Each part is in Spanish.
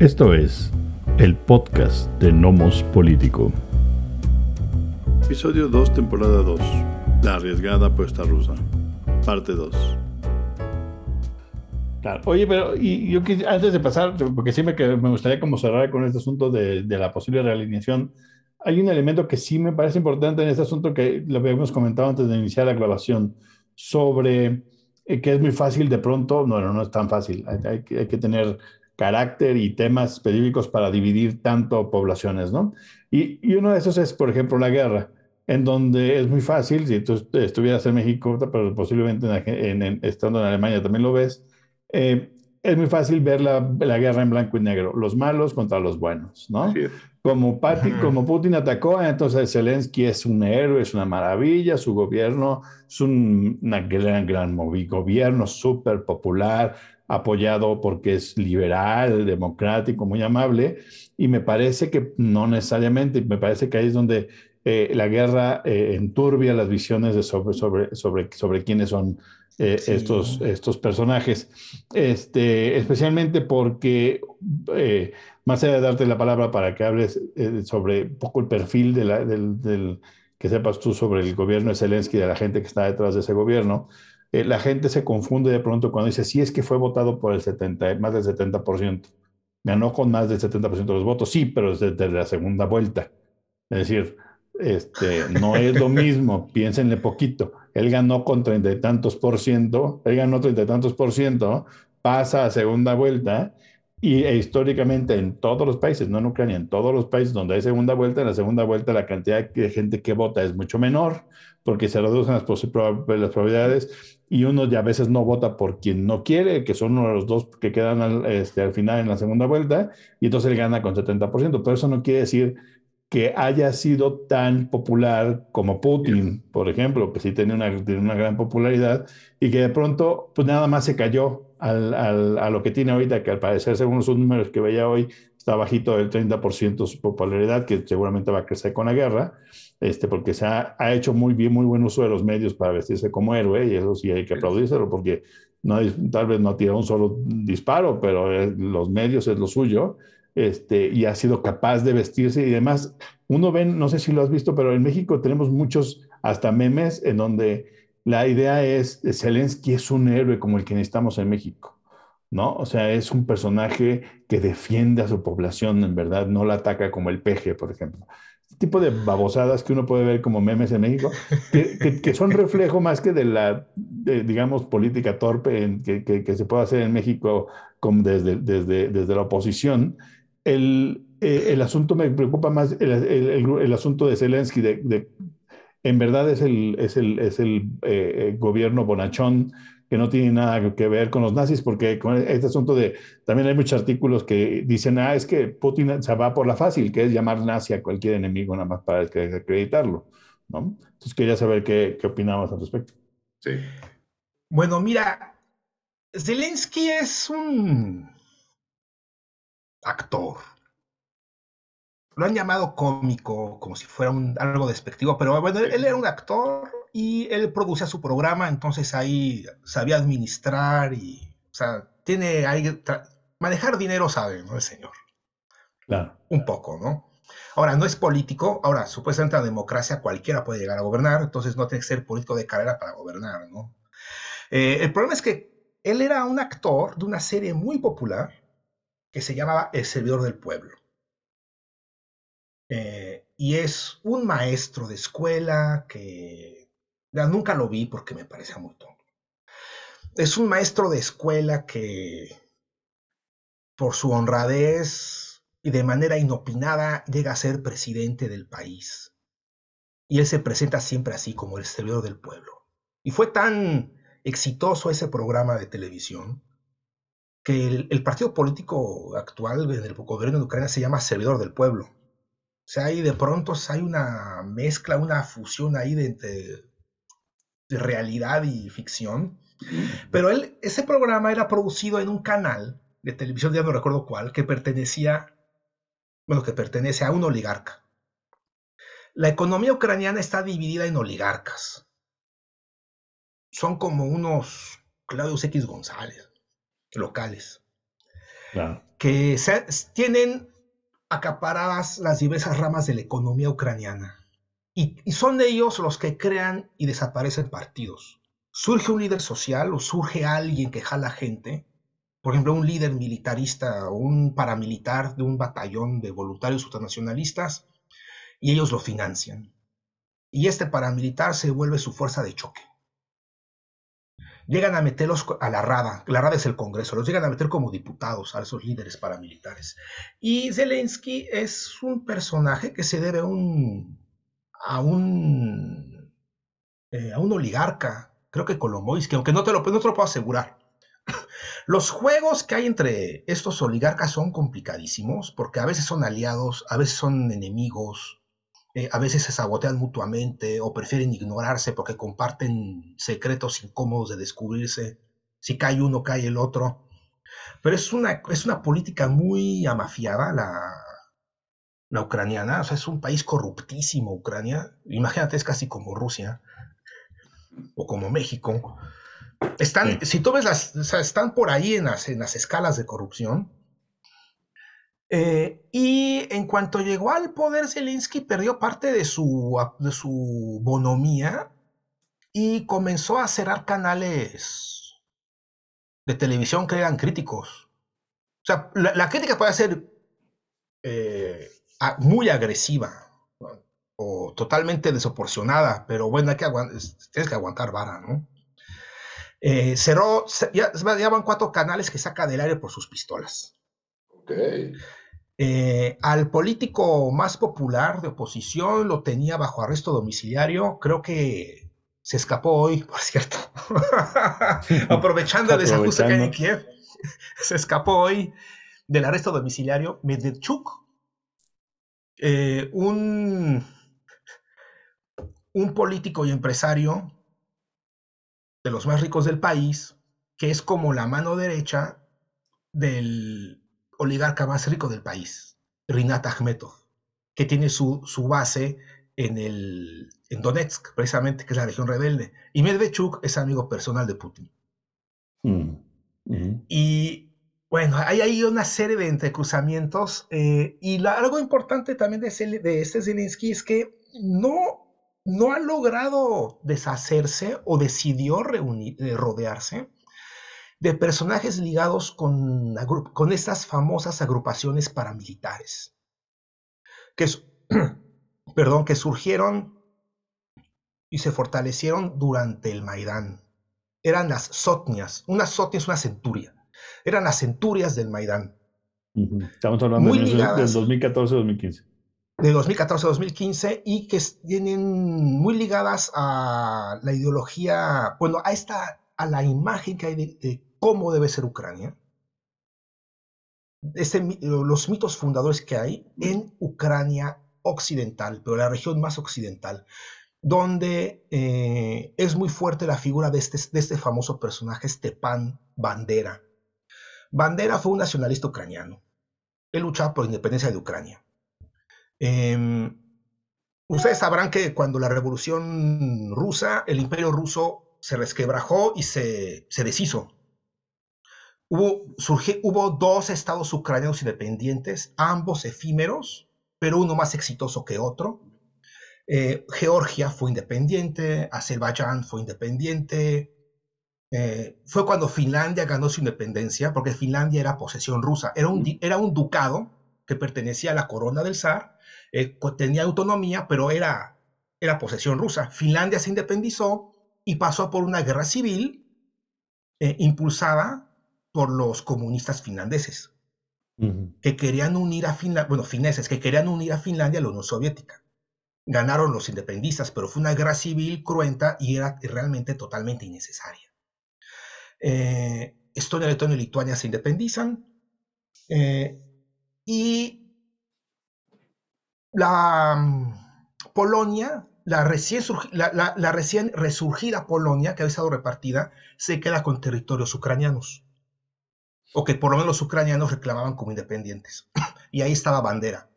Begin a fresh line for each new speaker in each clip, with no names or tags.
Esto es el podcast de Nomos Político.
Episodio 2, temporada 2. La arriesgada apuesta rusa. Parte 2.
Claro. Oye, pero y yo antes de pasar, porque sí me, me gustaría como cerrar con este asunto de, de, la posible realineación, hay un elemento que sí me parece importante en este asunto que lo habíamos comentado antes de iniciar la grabación, sobre eh, que es muy fácil de pronto, no, no, no es tan fácil, hay, hay, hay que tener carácter y temas específicos para dividir tanto poblaciones, ¿no? Y, y, uno de esos es, por ejemplo, la guerra, en donde es muy fácil, si tú estuvieras en México, pero posiblemente en, en, estando en Alemania también lo ves, eh, es muy fácil ver la, la, guerra en blanco y negro, los malos contra los buenos, ¿no? Sí. Como, Pati, como Putin atacó, entonces Zelensky es un héroe, es una maravilla, su gobierno es un una gran, gran gobierno súper popular, apoyado porque es liberal, democrático, muy amable, y me parece que no necesariamente, me parece que ahí es donde eh, la guerra eh, enturbia las visiones de sobre, sobre, sobre, sobre quiénes son eh, sí. estos, estos personajes, este, especialmente porque, más allá de darte la palabra para que hables sobre un poco el perfil de la, del, del, que sepas tú sobre el gobierno de Zelensky y de la gente que está detrás de ese gobierno, eh, la gente se confunde de pronto cuando dice, sí es que fue votado por el 70, más del 70%, ganó con más del 70% de los votos, sí, pero desde la segunda vuelta. Es decir, este, no es lo mismo, piénsenle poquito. Él ganó con treinta y tantos por ciento, él ganó treinta y tantos por ciento, pasa a segunda vuelta y e, históricamente en todos los países, no en Ucrania, en todos los países donde hay segunda vuelta, en la segunda vuelta la cantidad de gente que vota es mucho menor porque se reducen las, las probabilidades y uno ya a veces no vota por quien no quiere, que son uno de los dos que quedan al, este, al final en la segunda vuelta, y entonces él gana con 70%, pero eso no quiere decir que haya sido tan popular como Putin, por ejemplo, que sí tiene una, tiene una gran popularidad y que de pronto pues nada más se cayó al, al, a lo que tiene ahorita, que al parecer según sus números que veía hoy está bajito del 30% su popularidad, que seguramente va a crecer con la guerra, este, porque se ha, ha, hecho muy bien, muy buen uso de los medios para vestirse como héroe y eso sí hay que aplaudírselo porque no, tal vez no ha tirado un solo disparo, pero los medios es lo suyo este, y ha sido capaz de vestirse y demás. Uno ve, no sé si lo has visto, pero en México tenemos muchos hasta memes en donde la idea es, Zelensky es un héroe como el que necesitamos en México, ¿no? O sea, es un personaje que defiende a su población, en verdad, no la ataca como el peje, por ejemplo. Este tipo de babosadas que uno puede ver como memes en México, que, que, que son reflejo más que de la, digamos, política torpe que, se puede hacer en México desde, desde, desde la oposición, el, eh, el, asunto me preocupa más, el, el, asunto de Zelensky, de, en verdad es el, es el, es el eh, gobierno bonachón que no tiene nada que ver con los nazis, porque con este asunto de, también hay muchos artículos que dicen, ah, es que Putin se va por la fácil, que es llamar nazi a cualquier enemigo nada más para acreditarlo, ¿no? Entonces quería saber qué, qué opinabas al respecto.
Sí. Bueno, mira, Zelensky es un actor. Lo han llamado cómico, como si fuera un, algo despectivo, pero bueno, él, él, era un actor y él producía su programa, entonces ahí sabía administrar y, o sea, tiene ahí, manejar dinero sabe, ¿no? El señor.
Claro.
Un poco, ¿no? Ahora, no es político, ahora, supuestamente la democracia cualquiera puede llegar a gobernar, entonces no tiene que ser político de carrera para gobernar, ¿no? Eh, el problema es que él era un actor de una serie muy popular que se llamaba El Servidor del Pueblo. Eh, y es un maestro de escuela que ya, nunca lo vi porque me parecía muy tonto. Es un maestro de escuela que por su honradez y de manera inopinada llega a ser presidente del país. Y él se presenta siempre así como el servidor del pueblo. Y fue tan exitoso ese programa de televisión que el, el, partido político actual en el gobierno de Ucrania se llama Servidor del Pueblo. O sea, ahí de pronto hay una mezcla, una fusión ahí de, de, de realidad y ficción. Pero él, ese programa era producido en un canal de televisión, ya no recuerdo cuál, que pertenecía, bueno, que pertenece a un oligarca. La economía ucraniana está dividida en oligarcas. Son como unos Claudius X González locales. que tienen acaparadas las diversas ramas de la economía ucraniana. Y, son ellos los que crean y desaparecen partidos. Surge un líder social o surge alguien que jala gente, por ejemplo, un líder militarista o un paramilitar de un batallón de voluntarios ultranacionalistas, y ellos lo financian. Y este paramilitar se vuelve su fuerza de choque llegan a meterlos a la Rada, la Rada es el Congreso, los llegan a meter como diputados a esos líderes paramilitares. Y Zelensky es un personaje que se debe un, a un, eh, a un oligarca, creo que Kolomoisky, aunque no te lo puedo asegurar. Los juegos que hay entre estos oligarcas son complicadísimos porque a veces son aliados, a veces son enemigos, eh, a veces se sabotean mutuamente o prefieren ignorarse porque comparten secretos incómodos de descubrirse. Si cae uno, cae el otro. Pero es una, es una política muy amafiada la, la ucraniana. O sea, es un país corruptísimo, Ucrania. Imagínate, es casi como Rusia o como México. Están, si tú ves las, están por ahí en las, en las escalas de corrupción. Eh, y en cuanto llegó al poder, Zelensky perdió parte de su, de su bonomía y comenzó a cerrar canales de televisión que eran críticos. O sea, la, crítica puede ser eh, muy agresiva o totalmente desproporcionada, pero bueno, hay que tienes que aguantar vara, ¿no? Eh, cerró, ya, ya, van cuatro canales que saca del aire por sus pistolas. Eh, al político más popular de oposición lo tenía bajo arresto domiciliario. Creo que se escapó hoy, por cierto. Aprovechando el desajuste que hay en Kiev, se escapó hoy del arresto domiciliario Medvedchuk, eh, un, un político y empresario de los más ricos del país, que es como la mano derecha del oligarca más rico del país, Rinat Akhmetov, que tiene su, su base en, el, en Donetsk, precisamente, que es la región rebelde. Y Medvedchuk es amigo personal de Putin. Mm, y bueno, hay ahí una serie de entrecruzamientos. Eh, y algo importante también de, de este Zelensky es que no, no ha logrado deshacerse o decidió reunir, eh, rodearse de personajes ligados con, con estas famosas agrupaciones paramilitares, que, perdón, que surgieron y se fortalecieron durante el Maidán. Eran las sotnias, una sotnia es una centuria, eran las centurias del Maidán.
Estamos hablando de del 2014-2015.
De 2014-2015 y que tienen muy ligadas a la ideología, bueno, a esta, a la imagen que hay de cómo debe ser Ucrania, los mitos fundadores que hay en Ucrania occidental, pero la región más occidental, donde eh, es muy fuerte la figura de este, de este famoso personaje, Stepan Bandera. Bandera fue un nacionalista ucraniano. Él luchaba por la independencia de Ucrania. Em, ustedes sabrán que cuando la revolución rusa, el imperio ruso se resquebrajó y se, se deshizo. Hubo, hubo dos estados ucranianos independientes, ambos efímeros, pero uno más exitoso que otro. Eh, Georgia fue independiente, Azerbaiyán fue independiente. Eh, fue cuando Finlandia ganó su independencia, porque Finlandia era posesión rusa, era un, era un ducado que pertenecía a la corona del zar, eh, tenía autonomía, pero era, era posesión rusa. Finlandia se independizó y pasó por una guerra civil impulsada por los comunistas finlandeses, que querían unir a Finlandia, bueno, fineses, que querían unir a Finlandia a la Unión Soviética. Ganaron los independistas, pero fue una guerra civil cruenta y era realmente totalmente innecesaria. Eh, Estonia, Letonia y Lituania se independizan eh, y la mm, Polonia, la recién, la recién resurgida Polonia, que había estado repartida, se queda con territorios ucranianos o que por lo menos los ucranianos reclamaban como independientes. y ahí estaba Bandera.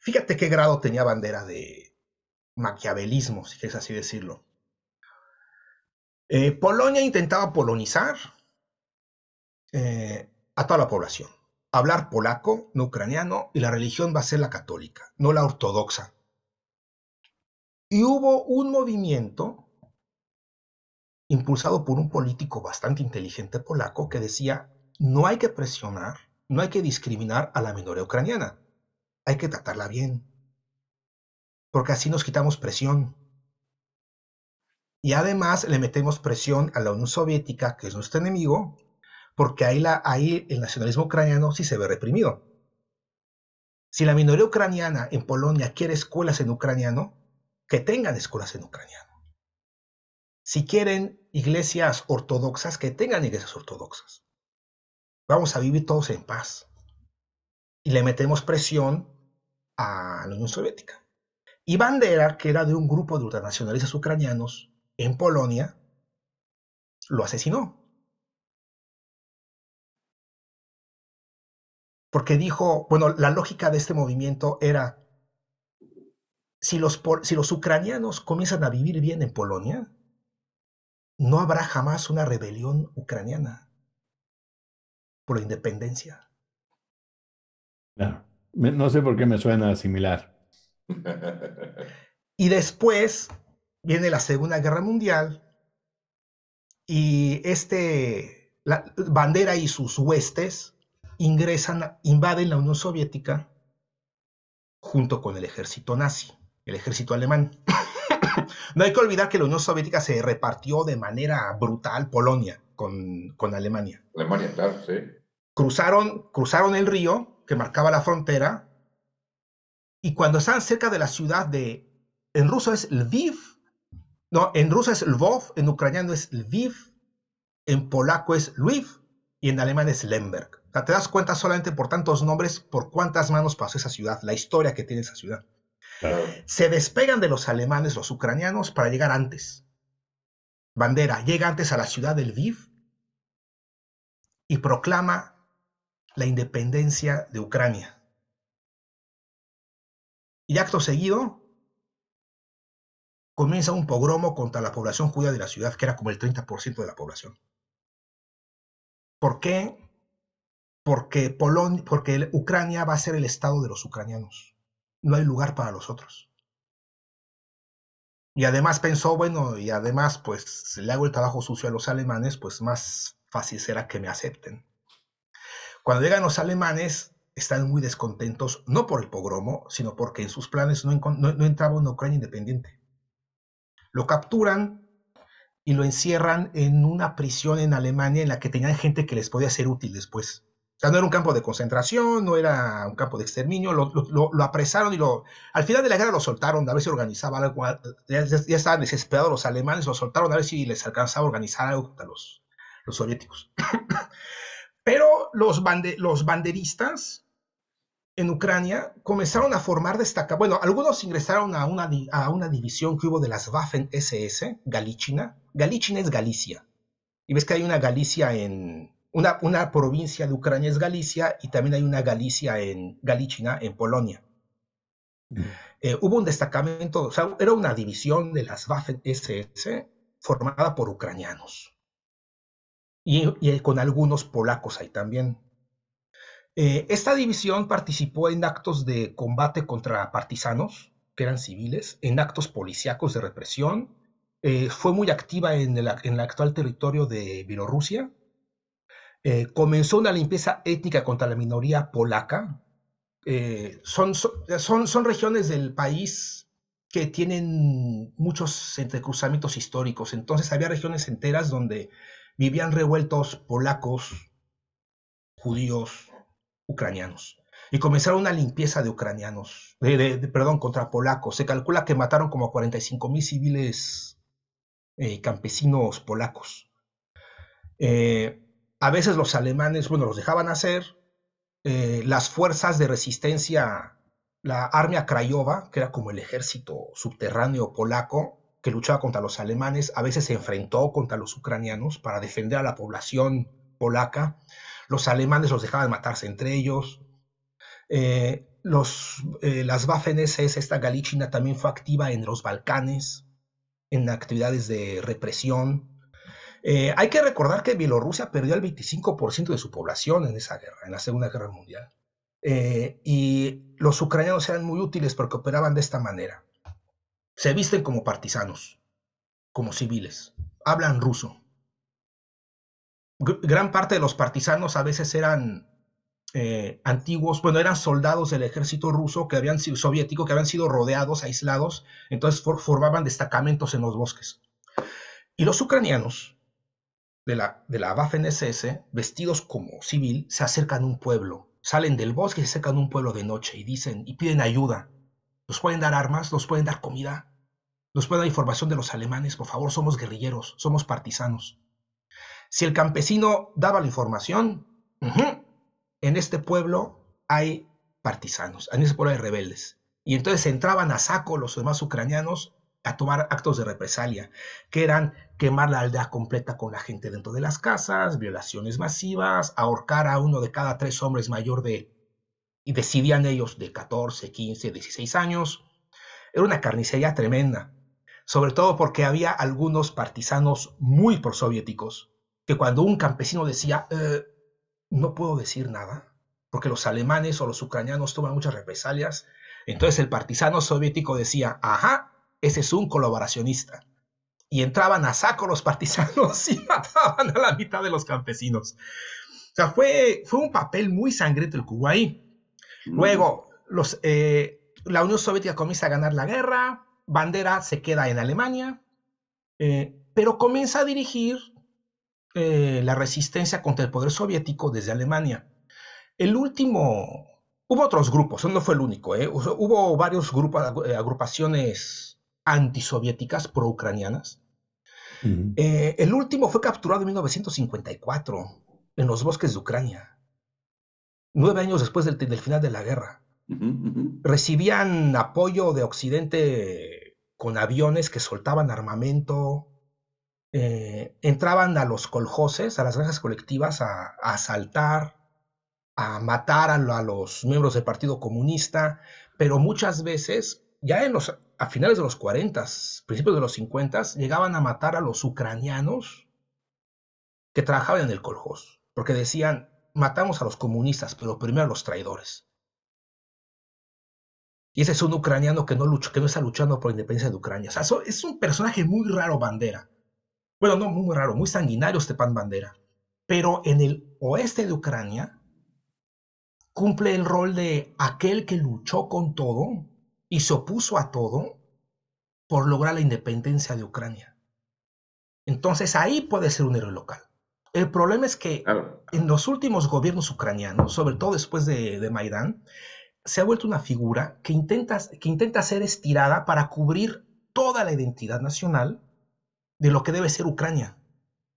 Fíjate qué grado tenía Bandera de maquiavelismo, si quieres así decirlo. Eh, Polonia intentaba polonizar eh, a toda la población. hablar polaco, no ucraniano, y la religión va a ser la católica, no la ortodoxa. Y hubo un movimiento impulsado por un político bastante inteligente polaco que decía, no hay que presionar, no hay que discriminar a la minoría ucraniana, hay que tratarla bien, porque así nos quitamos presión. Y además le metemos presión a la Unión Soviética, que es nuestro enemigo, porque ahí, la, el nacionalismo ucraniano sí se ve reprimido. Si la minoría ucraniana en Polonia quiere escuelas en ucraniano, que tengan escuelas en ucraniano. Si quieren iglesias ortodoxas, que tengan iglesias ortodoxas. Vamos a vivir todos en paz. Y le metemos presión a la Unión Soviética. Y Bandera, que era de un grupo de ultranacionalistas ucranianos en Polonia, lo asesinó. porque dijo, bueno, la lógica de este movimiento era, si los, si los ucranianos comienzan a vivir bien en Polonia, no habrá jamás una rebelión ucraniana por la independencia.
No sé por qué me suena similar.
y después viene la Segunda Guerra Mundial y este, la, Bandera y sus huestes ingresan, invaden la Unión Soviética junto con el ejército nazi, el ejército alemán. no hay que olvidar que la Unión Soviética se repartió de manera brutal Polonia con, con Alemania.
Alemania, claro, sí.
Cruzaron, cruzaron el río que marcaba la frontera y cuando estaban cerca de la ciudad de, en ruso es Lviv, no, en ruso es Lvov, en ucraniano es Lviv, en polaco es Lviv y en alemán es Lemberg te das cuenta solamente por tantos nombres, por cuántas manos pasó esa ciudad, la historia que tiene esa ciudad. Se despegan de los alemanes, los ucranianos, para llegar antes. Bandera llega antes a la ciudad del Lviv y proclama la independencia de Ucrania. Y acto seguido comienza un pogromo contra la población judía de la ciudad, que era como el 30% de la población. ¿Por qué? porque, porque Ucrania va a ser el estado de los ucranianos. No hay lugar para los otros. Y además pensó, bueno, y además, pues, le hago el trabajo sucio a los alemanes, pues más fácil será que me acepten. Cuando llegan los alemanes, están muy descontentos, no por el pogromo, sino porque en sus planes no, no entraba una Ucrania independiente. Lo capturan y lo encierran en una prisión en Alemania en la que tenían gente que les podía ser útil después sea, no era un campo de concentración, no era un campo de exterminio, lo, apresaron y lo, al final de la guerra lo soltaron, a ver si organizaba algo, ya, estaban desesperados los alemanes, lo soltaron a ver si les alcanzaba a organizar algo contra los, los soviéticos. Pero los, los banderistas en Ucrania comenzaron a formar destacados, bueno, algunos ingresaron a una, a una división que hubo de las Waffen SS, Galichina. Galichina es Galicia. Y ves que hay una Galicia en, una, provincia de Ucrania es Galicia y también hay una Galicia en Galichina, en Polonia. Eh, hubo un destacamento, o sea, era una división de las Waffen-SS formada por ucranianos y, con algunos polacos ahí también. Eh, esta división participó en actos de combate contra partisanos, que eran civiles, en actos policíacos de represión. Eh, fue muy activa en el, en el actual territorio de Bielorrusia eh, comenzó una limpieza étnica contra la minoría polaca. Eh, son, son, son, regiones del país que tienen muchos entrecruzamientos históricos. Entonces había regiones enteras donde vivían revueltos polacos, judíos, ucranianos. Y comenzaron una limpieza de ucranianos, de, perdón, contra polacos. Se calcula que mataron como 45 mil civiles eh, campesinos polacos. A veces los alemanes, bueno, los dejaban hacer. Eh, las fuerzas de resistencia, la Armia Craiova, que era como el ejército subterráneo polaco, que luchaba contra los alemanes, a veces se enfrentó contra los ucranianos para defender a la población polaca. Los alemanes los dejaban matarse entre ellos. Eh, eh, las Waffen-SS, esta Galichina también fue activa en los Balcanes, en actividades de represión. Eh, hay que recordar que Bielorrusia perdió el 25% de su población en esa guerra, en la Segunda Guerra Mundial. Eh, y los ucranianos eran muy útiles porque operaban de esta manera. Se visten como partisanos, como civiles, hablan ruso. gran parte de los partisanos a veces eran eh, antiguos, bueno, eran soldados del ejército ruso que habían sido soviético, que habían sido rodeados, aislados, entonces formaban destacamentos en los bosques. Y los ucranianos de la, de la Waffen-SS, vestidos como civil, se acercan a un pueblo, salen del bosque y se acercan a un pueblo de noche y dicen y piden ayuda. Nos pueden dar armas, nos pueden dar comida, nos pueden dar información de los alemanes, por favor, somos guerrilleros, somos partisanos. Si el campesino daba la información, en este pueblo hay partisanos, en ese pueblo hay rebeldes. Y entonces entraban a saco los demás ucranianos a tomar actos de represalia, que eran quemar la aldea completa con la gente dentro de las casas, violaciones masivas, ahorcar a uno de cada tres hombres mayor de, y decidían ellos, de 14, 15, 16 años. Era una carnicería tremenda, sobre todo porque había algunos partisanos muy prosoviéticos, que cuando un campesino decía, eh, no puedo decir nada, porque los alemanes o los ucranianos toman muchas represalias, entonces el partisano soviético decía, ajá, ese es un colaboracionista. Y entraban a saco los partisanos y mataban a la mitad de los campesinos. O sea, fue, fue un papel muy sangriento el Kuwait. Luego, los, eh, la Unión Soviética comienza a ganar la guerra, Bandera se queda en Alemania, eh, pero comienza a dirigir eh, la resistencia contra el poder soviético desde Alemania. El último, hubo otros grupos, no fue el único, hubo varios grupos, agrupaciones antisoviéticas pro-ucranianas. Eh, el último fue capturado en 1954 en los bosques de Ucrania, nueve años después del, final de la guerra. Recibían apoyo de Occidente con aviones que soltaban armamento, eh, entraban a los coljoses, a las granjas colectivas, a, asaltar, a matar a, los miembros del Partido Comunista, pero muchas veces, ya en los a finales de los 40, principios de los 50, llegaban a matar a los ucranianos que trabajaban en el Koljós, porque decían, matamos a los comunistas, pero primero a los traidores. Y ese es un ucraniano que no, lucha, que no está luchando por la independencia de Ucrania. O sea, es un personaje muy raro, Bandera. Bueno, no muy raro, muy sanguinario Stepan Bandera. Pero en el oeste de Ucrania cumple el rol de aquel que luchó con todo y se opuso a todo por lograr la independencia de Ucrania. Entonces ahí puede ser un héroe local. El problema es que en los últimos gobiernos ucranianos, sobre todo después de, de Maidán, se ha vuelto una figura que intenta, que intenta ser estirada para cubrir toda la identidad nacional de lo que debe ser Ucrania,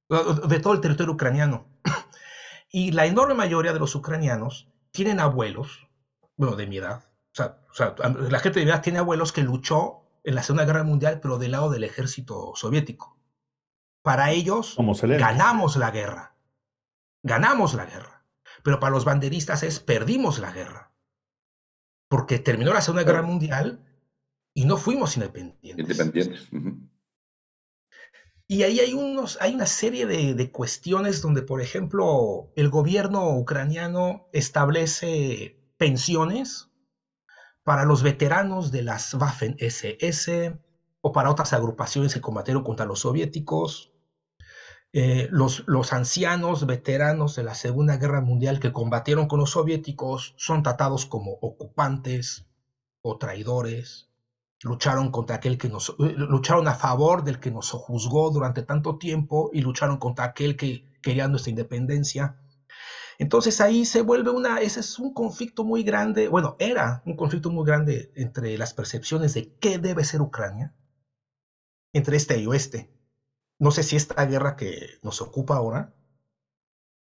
de todo el territorio ucraniano. Y la enorme mayoría de los ucranianos tienen abuelos, bueno, de mi edad, o sea, la gente de verdad tiene abuelos que luchó en la Segunda Guerra Mundial, pero del lado del ejército soviético. Para ellos, ganamos la guerra. Ganamos la guerra. Pero para los banderistas es perdimos la guerra. Porque terminó la Segunda Guerra Mundial y no fuimos independientes.
Independientes.
Y ahí hay, unos, hay una serie de, de, cuestiones donde, por ejemplo, el gobierno ucraniano establece pensiones para los veteranos de las Waffen SS o para otras agrupaciones que combatieron contra los soviéticos, eh, los, ancianos veteranos de la Segunda Guerra Mundial que combatieron con los soviéticos son tratados como ocupantes o traidores, lucharon contra aquel que eh, lucharon a favor del que nos juzgó durante tanto tiempo y lucharon contra aquel que quería nuestra independencia. Entonces ahí se vuelve una, ese es un conflicto muy grande, bueno, era un conflicto muy grande entre las percepciones de qué debe ser Ucrania, entre este y oeste. No sé si esta guerra que nos ocupa ahora,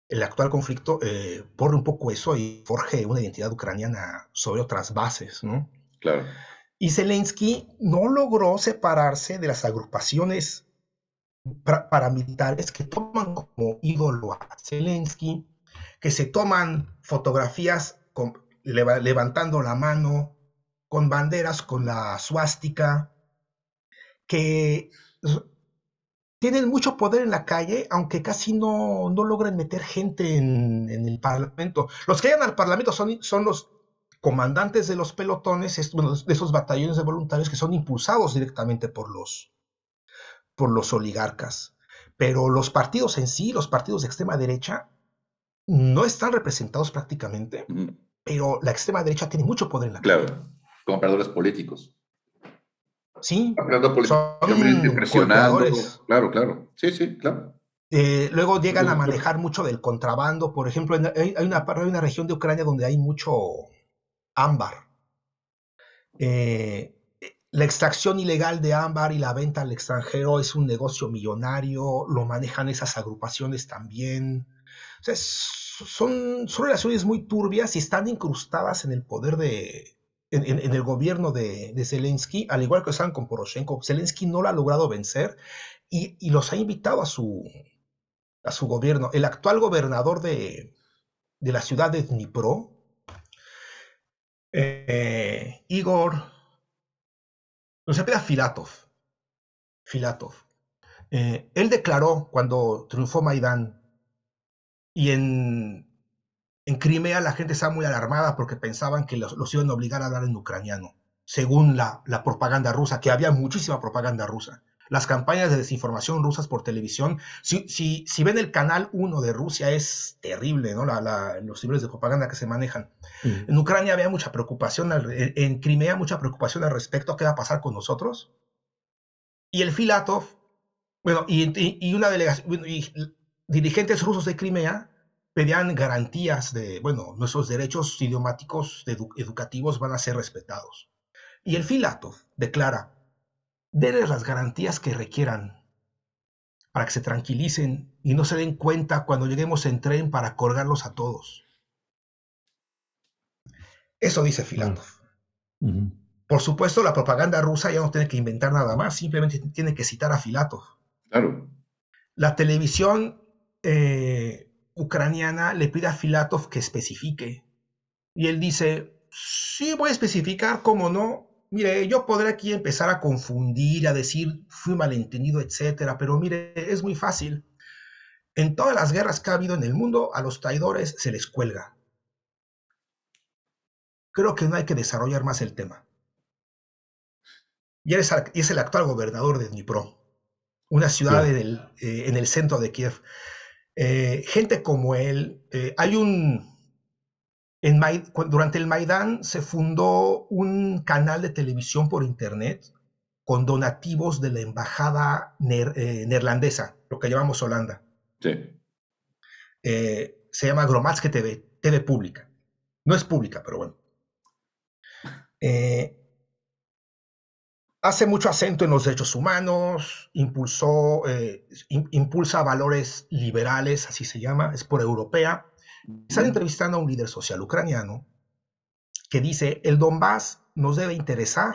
el actual conflicto, eh, borre un poco eso y forje una identidad ucraniana sobre otras bases, ¿no?
Claro.
Y Zelensky no logró separarse de las agrupaciones paramilitares que toman como ídolo a Zelensky, que se toman fotografías levantando la mano, con banderas con la suástica, que tienen mucho poder en la calle, aunque casi no, no logran meter gente en, el Parlamento. Los que llegan al Parlamento son, son los comandantes de los pelotones, de esos batallones de voluntarios que son impulsados directamente por los, por los oligarcas. Pero los partidos en sí, los partidos de extrema derecha, no están representados prácticamente, pero la extrema derecha tiene mucho poder en la
calle. Claro, como operadores políticos.
Sí.
Claro, claro. Sí, sí, claro.
Eh, luego llegan a manejar mucho del contrabando. Por ejemplo, hay, una, hay una región de Ucrania donde hay mucho ámbar. Eh, la extracción ilegal de ámbar y la venta al extranjero es un negocio millonario, lo manejan esas agrupaciones también. Son, son relaciones muy turbias y están incrustadas en el poder de, en, el gobierno de, Zelensky, al igual que están con Poroshenko, Zelensky no lo ha logrado vencer y, los ha invitado a su, a su gobierno. El actual gobernador de, la ciudad de Dnipro, eh, Igor, no se pida Filatov, Filatov. Eh, él declaró cuando triunfó Maidán y en en Crimea la gente estaba muy alarmada porque pensaban que los, iban a obligar a hablar en ucraniano, según la, propaganda rusa, que había muchísima propaganda rusa. Las campañas de desinformación rusas por televisión, si, si, ven el canal 1 de Rusia es terrible, ¿no? los niveles de propaganda que se manejan. Mm. En Ucrania había mucha preocupación, en Crimea mucha preocupación al respecto a qué va a pasar con nosotros. Y el Filatov, bueno, y, una delegación, y dirigentes rusos de Crimea pedían garantías de, bueno, nuestros derechos idiomáticos educativos van a ser respetados. Y el Filatov declara, denles las garantías que requieran para que se tranquilicen y no se den cuenta cuando lleguemos en tren para colgarlos a todos. Eso dice Filatov. Por supuesto, la propaganda rusa ya no tiene que inventar nada más, simplemente tiene que citar a Filatov.
Claro.
La televisión eh, ucraniana le pide a Filatov que especifique. Y él dice, sí, voy a especificar, cómo no. Mire, yo podré aquí empezar a confundir, a decir, fui malentendido, etcétera, pero mire, es muy fácil. En todas las guerras que ha habido en el mundo, a los traidores se les cuelga. Creo que no hay que desarrollar más el tema. Y es, el actual gobernador de Dnipro, una ciudad eh, en el centro de Kiev. Eh, gente como él, eh, hay un... En durante el Maidán se fundó un canal de televisión por internet con donativos de la embajada eh, neerlandesa, lo que llamamos Holanda.
Sí.
se llama Gromatske TV, TV pública. No es pública, pero bueno hace mucho acento en los derechos humanos, impulsó, eh, impulsa valores liberales, así se llama, es por europea. Están entrevistando a un líder social ucraniano que dice, el Donbass nos debe interesar,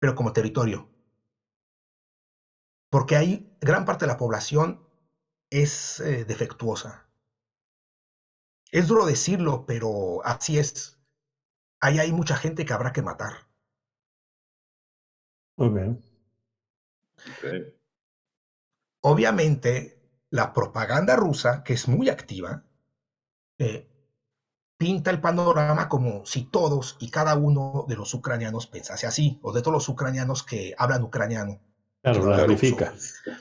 pero como territorio. Porque hay gran parte de la población es eh, defectuosa. Es duro decirlo, pero así es. Ahí hay mucha gente que habrá que matar. Obviamente, la propaganda rusa, que es muy activa, eh, pinta el panorama como si todos y cada uno de los ucranianos pensase así, o de todos los ucranianos que hablan ucraniano.
Claro, lo amplifica.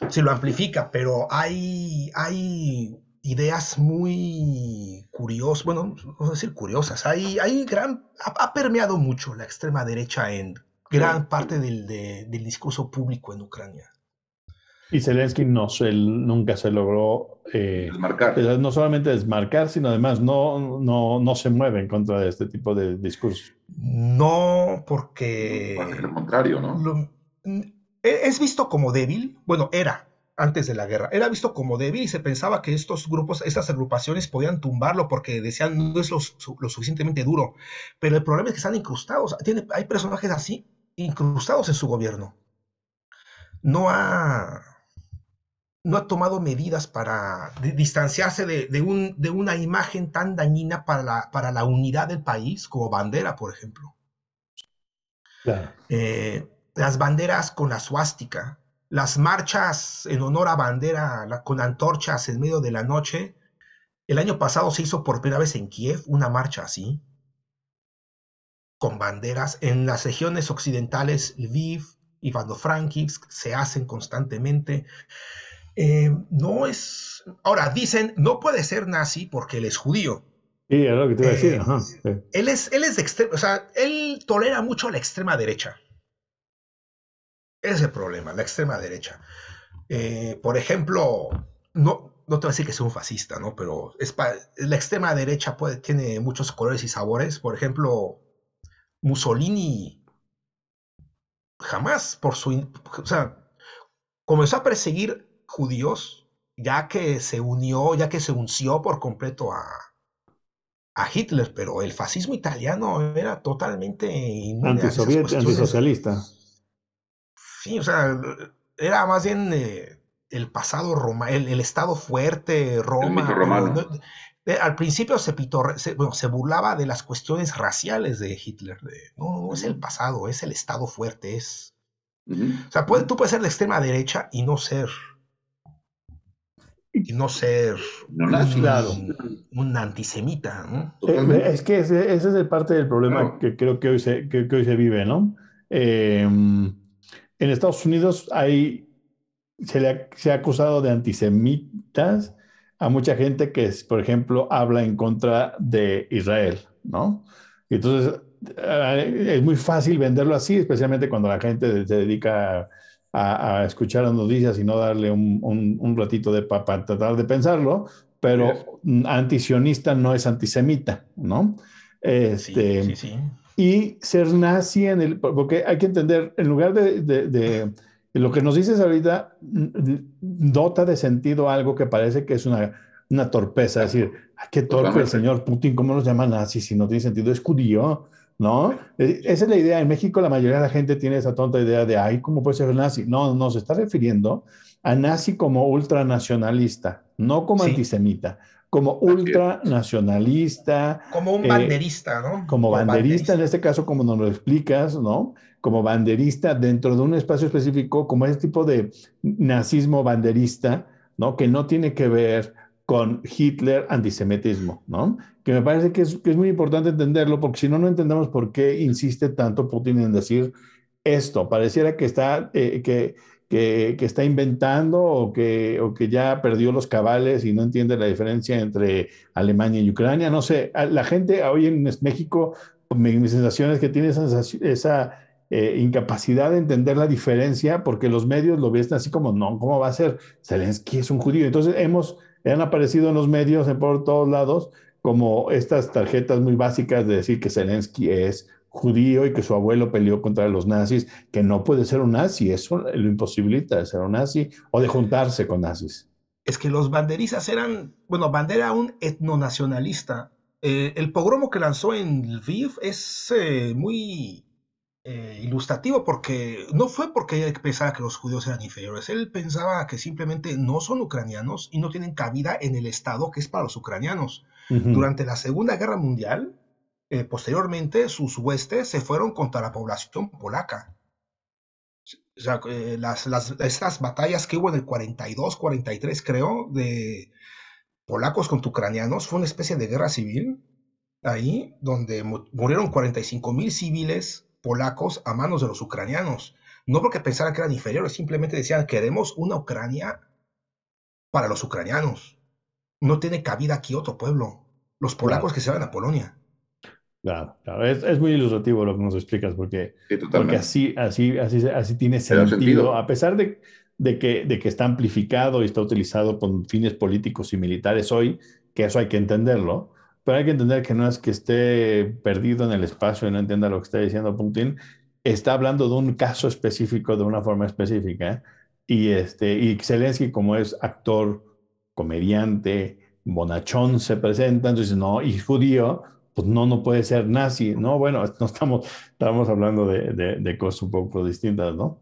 Sí, lo amplifica, pero hay, hay ideas muy curiosas, bueno, vamos a decir curiosas. Hay, hay gran, ha permeado mucho la extrema derecha en gran parte del, discurso público en Ucrania.
Y Zelensky no se, nunca se logró
eh, desmarcar.
No solamente desmarcar, sino además no, no, no se mueve en contra de este tipo de discursos.
No, porque...
Al contrario, ¿no?
E, es visto como débil, bueno, era antes de la guerra, era visto como débil y se pensaba que estos grupos, estas agrupaciones podían tumbarlo porque decían no es lo, suficientemente duro. Pero el problema es que están incrustados, tiene, hay personajes así incrustados en su gobierno. No ha, no ha tomado medidas para distanciarse de, un, de, una imagen tan dañina para la, para la, unidad del país como bandera, por ejemplo. Eh, las banderas con la suástica, las marchas en honor a bandera con antorchas en medio de la noche. El año pasado se hizo por primera vez en Kiev una marcha así, con banderas. En las regiones occidentales, Lviv, Ivano-Frankivsk, se hacen constantemente. Eh, no es. Ahora, dicen, no puede ser nazi porque él es judío.
Sí, es lo que te iba a decir.
Eh, él, es, él es de extremo, o sea, él tolera mucho la extrema derecha. Ese es el problema, la extrema derecha. Eh, por ejemplo, no, no te voy a decir que sea un fascista, ¿no? Pero es la extrema derecha puede, tiene muchos colores y sabores. Por ejemplo, Mussolini jamás por su... O sea, comenzó a perseguir judíos ya que se unió, ya que se unció por completo a, a Hitler, pero el fascismo italiano era totalmente
antisocialista.
Sí, o sea, era más bien eh, el pasado Roma, el, Estado fuerte, Roma. Eh, al principio se, se, burlaba de las cuestiones raciales de Hitler. no, no es el pasado, es el Estado fuerte. Es, O sea, tú puedes ser de extrema derecha y no ser y no ser un, antisemita. ¿no?
Eh, es que ese, es el parte del problema que creo que hoy se, que, hoy se vive, ¿no? Em, en Estados Unidos hay, se le ha, se ha acusado de antisemitas a mucha gente que, por ejemplo, habla en contra de Israel, ¿no? Y entonces eh, es muy fácil venderlo así, especialmente cuando la gente se dedica a a, escuchar las noticias y no darle un, un, ratito de para tratar de pensarlo, pero antisionista no es antisemita, ¿no? Este, sí, sí, Y ser nazi en el, porque hay que entender, en lugar de, de, lo que nos dices ahorita, dota de sentido algo que parece que es una, una torpeza, es decir, qué torpe el señor Putin, ¿cómo nos llama nazi si no tiene sentido? Es judío, ¿no? E, esa es la idea. En México la mayoría de la gente tiene esa tonta idea de, ay, ¿cómo puede ser nazi? No, no, se está refiriendo a nazi como ultranacionalista, no como antisemita, como ultranacionalista.
Como un eh, banderista, ¿no?
Como banderista, en este caso, como nos lo explicas, ¿no? Como banderista dentro de un espacio específico, como ese tipo de nazismo banderista, ¿no? Que no tiene que ver con Hitler antisemitismo, ¿no? Que me parece que es, que es muy importante entenderlo, porque si no, no entendemos por qué insiste tanto Putin en decir esto. Pareciera que está, eh, que, que, está inventando o que, o que ya perdió los cabales y no entiende la diferencia entre Alemania y Ucrania. No sé, la gente hoy en México, mi, mi sensación es que tiene esa, esa eh, incapacidad de entender la diferencia, porque los medios lo ven así como, no, ¿cómo va a ser? Zelensky es un judío. Entonces hemos han aparecido en los medios por todos lados como estas tarjetas muy básicas de decir que Zelensky es judío y que su abuelo peleó contra los nazis, que no puede ser un nazi, eso lo imposibilita de ser un nazi o de juntarse con nazis.
Es que los banderistas eran, bueno, Bandera un etnonacionalista. Eh, el pogromo que lanzó en Lviv es eh, muy eh, ilustrativo porque no fue porque él pensaba que los judíos eran inferiores, él pensaba que simplemente no son ucranianos y no tienen cabida en el Estado que es para los ucranianos. Durante la Segunda Guerra Mundial, eh, posteriormente, sus huestes se fueron contra la población polaca. O sea, eh, las, estas batallas que hubo en el 42, 43, creo, de polacos contra ucranianos, fue una especie de guerra civil ahí, donde murieron 45 mil civiles polacos a manos de los ucranianos. No porque pensaran que eran inferiores, simplemente decían, queremos una Ucrania para los ucranianos. No tiene cabida aquí otro pueblo. Los polacos que se van a Polonia.
Claro, claro. Es, muy ilustrativo lo que nos explicas, porque, porque así, así, así, así tiene sentido, a pesar de, de, que, de que está amplificado y está utilizado con fines políticos y militares hoy, que eso hay que entenderlo, pero hay que entender que no es que esté perdido en el espacio y no entienda lo que está diciendo Putin, está hablando de un caso específico de una forma específica. Y, este, y Zelensky, como es actor, comediante, bonachón, se presenta, entonces no, y judío, pues no, no puede ser nazi, ¿no? Bueno, no estamos, estamos hablando de, de, cosas un poco distintas, ¿no?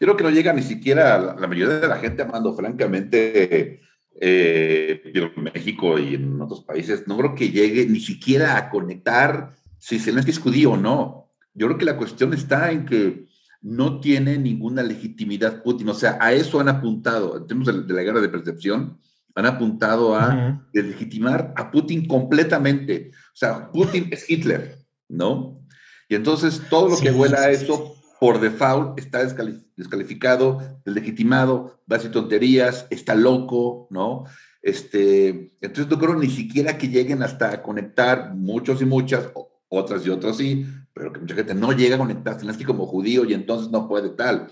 Yo creo que no llega ni siquiera la mayoría de la gente amando francamente eh, en México y en otros países, no creo que llegue ni siquiera a conectar si Zelensky es judío o no. Yo creo que la cuestión está en que no tiene ninguna legitimidad Putin. O sea, a eso han apuntado, en términos de, la guerra de percepción, han apuntado a legitimar a Putin completamente. O sea, Putin es Hitler, ¿no? Y entonces todo lo que vuela a eso, por default, está descalificado, deslegitimado, va a decir tonterías, está loco, ¿no? Este, entonces no creo ni siquiera que lleguen hasta conectar muchos y muchas, otras y otras sí, pero que mucha gente no llega a conectar Zelensky como judío y entonces no puede tal,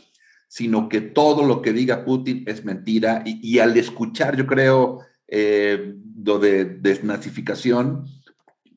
sino que todo lo que diga Putin es mentira y, al escuchar, yo creo, eh, lo de desnazificación,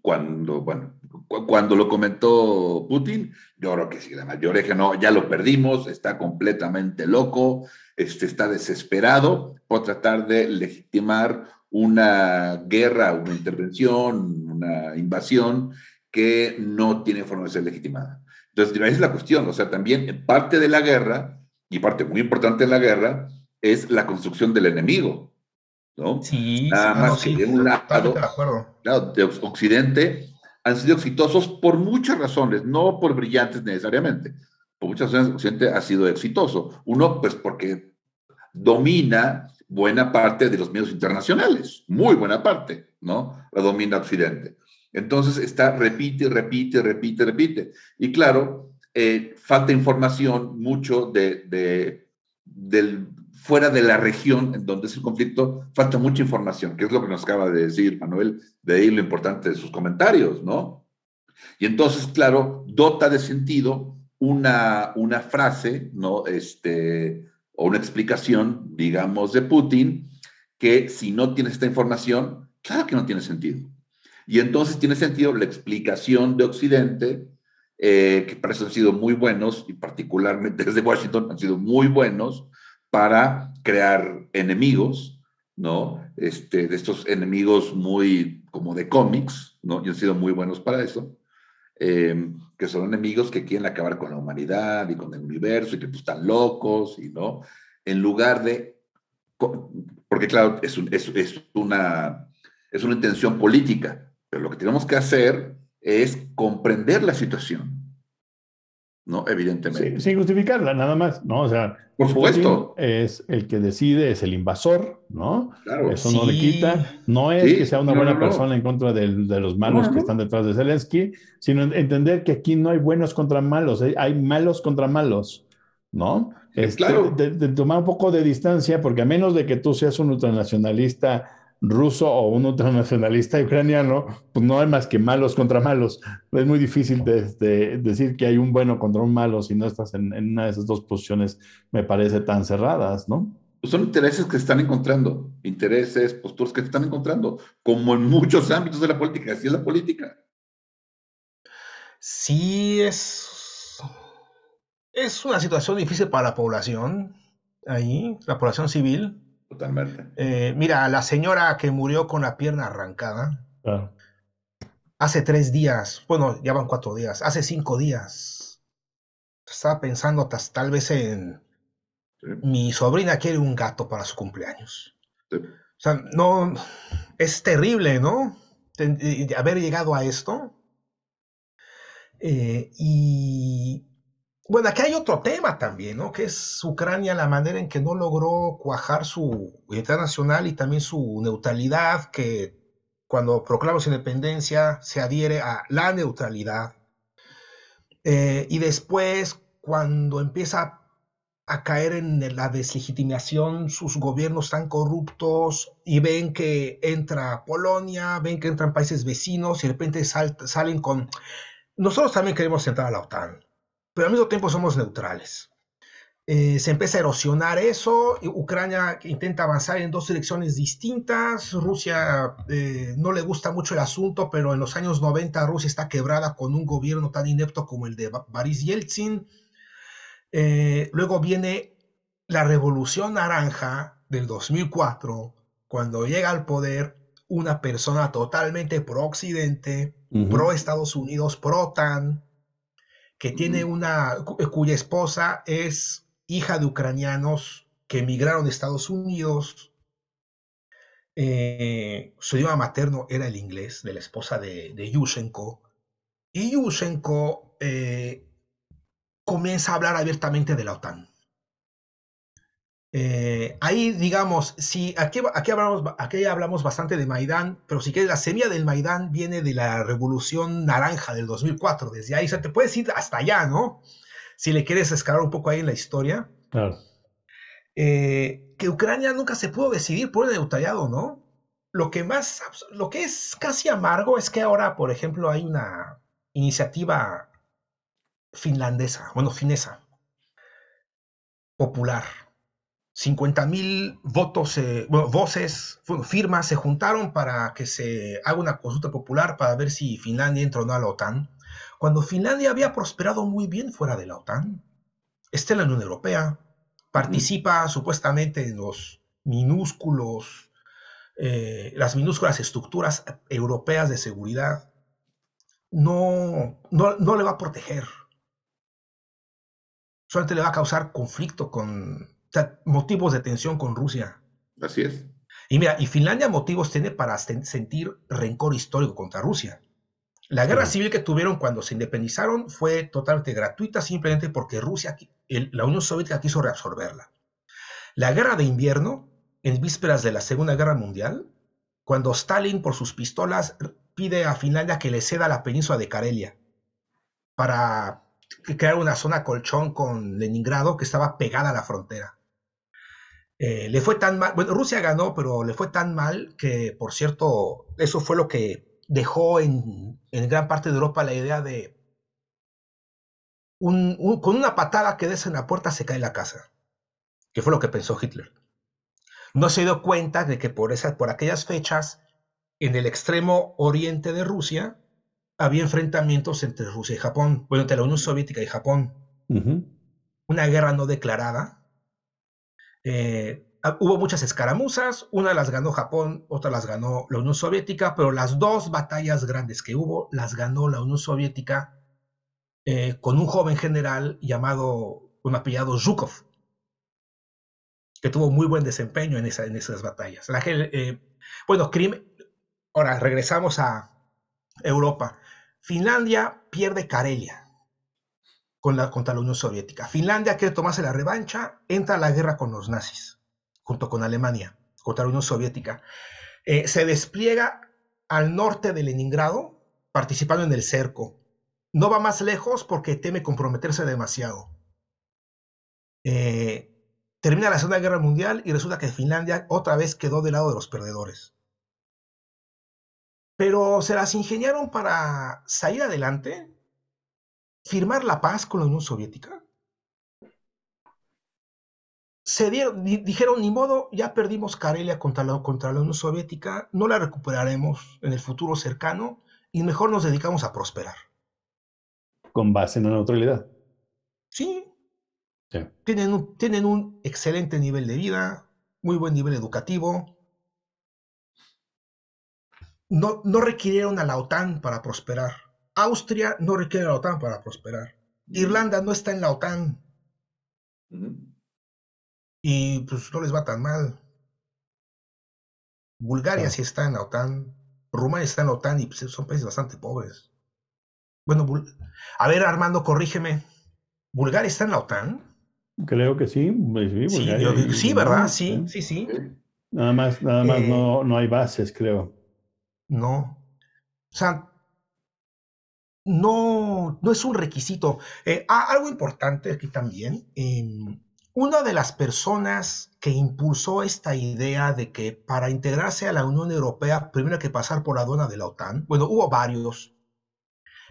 cuando, bueno, cuando lo comentó Putin, yo creo que sí, la mayoría que no, ya lo perdimos, está completamente loco, este, está desesperado por tratar de legitimar una guerra, una intervención, una invasión que no tiene forma de ser legitimada. Entonces, esa es la cuestión. O sea, también parte de la guerra, y parte muy importante de la guerra, es la construcción del enemigo. ¿no?
Sí,
Nada más que de un lado, de, de Occidente, han sido exitosos por muchas razones, no por brillantes necesariamente. Por muchas razones, Occidente ha sido exitoso. Uno, pues porque domina buena parte de los medios internacionales, muy buena parte, ¿no? La domina Occidente. Entonces está, repite, repite, repite, repite. Y claro, eh, falta información mucho de, del, fuera de la región en donde es el conflicto, falta mucha información, que es lo que nos acaba de decir Manuel, de ahí lo importante de sus comentarios, ¿no? Y entonces, claro, dota de sentido una, una frase, ¿no? Este, o una explicación, digamos, de Putin, que si no tienes esta información, claro que no tiene sentido. Y entonces tiene sentido la explicación de Occidente, eh, que para eso han sido muy buenos, y particularmente desde Washington han sido muy buenos para crear enemigos, ¿no? Este, de estos enemigos muy como de cómics, ¿no? Y han sido muy buenos para eso, eh, que son enemigos que quieren acabar con la humanidad y con el universo y que pues, están locos, y no, en lugar de, porque claro, es, es, es una, es una intención política, pero lo que tenemos que hacer es comprender la situación. ¿No? Evidentemente.
sin justificarla, nada más, ¿no? O sea,
por supuesto.
Es el que decide, es el invasor, ¿no? Claro. Eso no le quita. No es que sea una buena persona en contra de, los malos que están detrás de Zelensky, sino entender que aquí no hay buenos contra malos, hay, malos contra malos, ¿no? Este, claro. de, tomar un poco de distancia, porque a menos de que tú seas un ultranacionalista ruso o un ultranacionalista ucraniano, pues no hay más que malos contra malos. Es muy difícil de, decir que hay un bueno contra un malo si no estás en, una de esas dos posiciones, me parece, tan cerradas, ¿no?
Pues son intereses que se están encontrando, intereses, posturas que se están encontrando, como en muchos ámbitos de la política, así es la política.
Sí, es, es una situación difícil para la población, ahí, la población civil,
Totalmente.
Eh, mira, la señora que murió con la pierna arrancada. Hace tres días, bueno, ya van cuatro días, hace cinco días. Estaba pensando tal vez en. Mi sobrina quiere un gato para su cumpleaños. O sea, no. Es terrible, ¿no? haber llegado a esto. Eh, y bueno, aquí hay otro tema también, ¿no? Que es Ucrania, la manera en que no logró cuajar su unidad nacional y también su neutralidad, que cuando proclama su independencia se adhiere a la neutralidad. Eh, y después, cuando empieza a caer en la deslegitimación, sus gobiernos tan corruptos y ven que entra Polonia, ven que entran países vecinos y de repente salen con... Nosotros también queremos entrar a la OTAN pero al mismo tiempo somos neutrales. Eh, se empieza a erosionar eso, Ucrania intenta avanzar en dos direcciones distintas, Rusia eh, no le gusta mucho el asunto, pero en los años 90 Rusia está quebrada con un gobierno tan inepto como el de Boris Yeltsin. Eh, luego viene la Revolución Naranja del 2004, cuando llega al poder una persona totalmente pro-Occidente, pro-Estados Unidos, pro-OTAN, que tiene una, eh, cuya esposa es hija de ucranianos que emigraron de Estados Unidos. Eh, su idioma materno era el inglés de la esposa de, de Yushchenko. Y Yushchenko, eh, comienza a hablar abiertamente de la OTAN. Eh, ahí, digamos, si aquí, aquí, hablamos, aquí hablamos bastante de Maidán, pero si quieres, la semilla del Maidán viene de la revolución naranja del 2004. Desde ahí, o sea, te puedes ir hasta allá, ¿no? Si le quieres escalar un poco ahí en la historia.
Claro.
Eh, que Ucrania nunca se pudo decidir por el neutraliado, ¿no? Lo que más, lo que es casi amargo es que ahora, por ejemplo, hay una iniciativa finlandesa, bueno, finesa, popular, 50 mil votos, eh, voces, firmas se juntaron para que se haga una consulta popular para ver si Finlandia entra o no a la OTAN. Cuando Finlandia había prosperado muy bien fuera de la OTAN, está en la Unión Europea, participa supuestamente en los minúsculos, eh, las minúsculas estructuras europeas de seguridad, no, no, no le va a proteger. Solamente le va a causar conflicto con, motivos de tensión con Rusia.
Así es.
Y mira, y Finlandia motivos tiene para sentir rencor histórico contra Rusia. La guerra civil que tuvieron cuando se independizaron fue totalmente gratuita simplemente porque Rusia, la Unión Soviética quiso reabsorberla. La guerra de invierno, en vísperas de la Segunda Guerra Mundial, cuando Stalin por sus pistolas pide a Finlandia que le ceda la península de Karelia para crear una zona colchón con Leningrado que estaba pegada a la frontera. Eh, le fue tan mal, bueno, Rusia ganó, pero le fue tan mal que, por cierto, eso fue lo que dejó en, gran parte de Europa la idea de con una patada que des en la puerta se cae la casa, que fue lo que pensó Hitler. No se dio cuenta de que por, esa, por aquellas fechas, en el extremo oriente de Rusia, había enfrentamientos entre Rusia y Japón, bueno, entre la Unión Soviética y Japón. Una guerra no declarada, eh, ah, hubo muchas escaramuzas, una las ganó Japón, otra las ganó la Unión Soviética, pero las dos batallas grandes que hubo las ganó la Unión Soviética eh, con un joven general llamado, un apellado Zhukov, que tuvo muy buen desempeño en, esa, en esas batallas. La, eh, bueno, ahora regresamos a Europa. Finlandia pierde Karelia con la, contra la Unión Soviética. Finlandia quiere tomarse la revancha, entra a la guerra con los nazis, junto con Alemania, contra la Unión Soviética. Eh, se despliega al norte de Leningrado, participando en el cerco. No va más lejos porque teme comprometerse demasiado. Eh, termina la Segunda Guerra Mundial y resulta que Finlandia otra vez quedó del lado de los perdedores. Pero se las ingeniaron para salir adelante firmar la paz con la Unión Soviética. Se dieron, dijeron, ni modo, ya perdimos Karelia contra la, contra la Unión Soviética, no la recuperaremos en el futuro cercano y mejor nos dedicamos a prosperar.
Con base en la neutralidad.
Sí. Tienen, un, tienen un excelente nivel de vida, muy buen nivel educativo. No, no requirieron a la OTAN para prosperar Austria no requiere la OTAN para prosperar. Irlanda no está en la OTAN. Y pues no les va tan mal. Bulgaria sí está en la OTAN. Rumania está en la OTAN y pues, son países bastante pobres. Bueno, a ver, Armando, corrígeme. ¿Bulgaria está en la OTAN?
Creo que sí.
Sí, ¿verdad? Sí, sí, sí.
Nada más, nada más eh, no, no hay bases, creo.
No. O sea, no, no es un requisito. Eh, algo importante aquí también, em, una de las personas que impulsó esta idea de que para integrarse a la Unión Europea primero hay que pasar por la aduana de la OTAN, bueno, hubo varios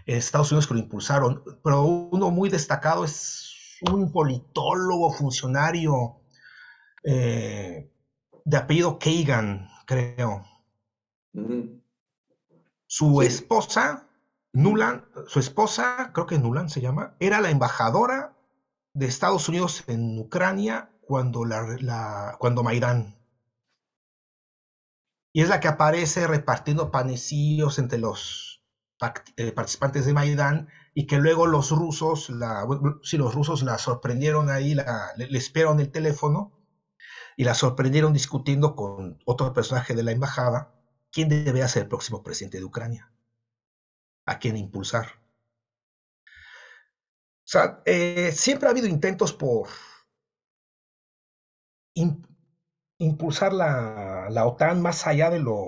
en Estados Unidos que lo impulsaron, pero uno muy destacado es un politólogo, funcionario eh, de apellido Kagan, creo. Su esposa Nuland, su esposa, creo que Nuland se llama, era la embajadora de Estados Unidos en Ucrania cuando, la, cuando Maidán. Y es la que aparece repartiendo panecillos entre los eh, participantes de Maidán y que luego los rusos, la, sí, los rusos la sorprendieron ahí, la, le, le esperaron el teléfono y la sorprendieron discutiendo con otro personaje de la embajada quién debe ser el próximo presidente de Ucrania a quien impulsar. sea, eh, siempre ha habido intentos por impulsar la, la, OTAN más allá de lo,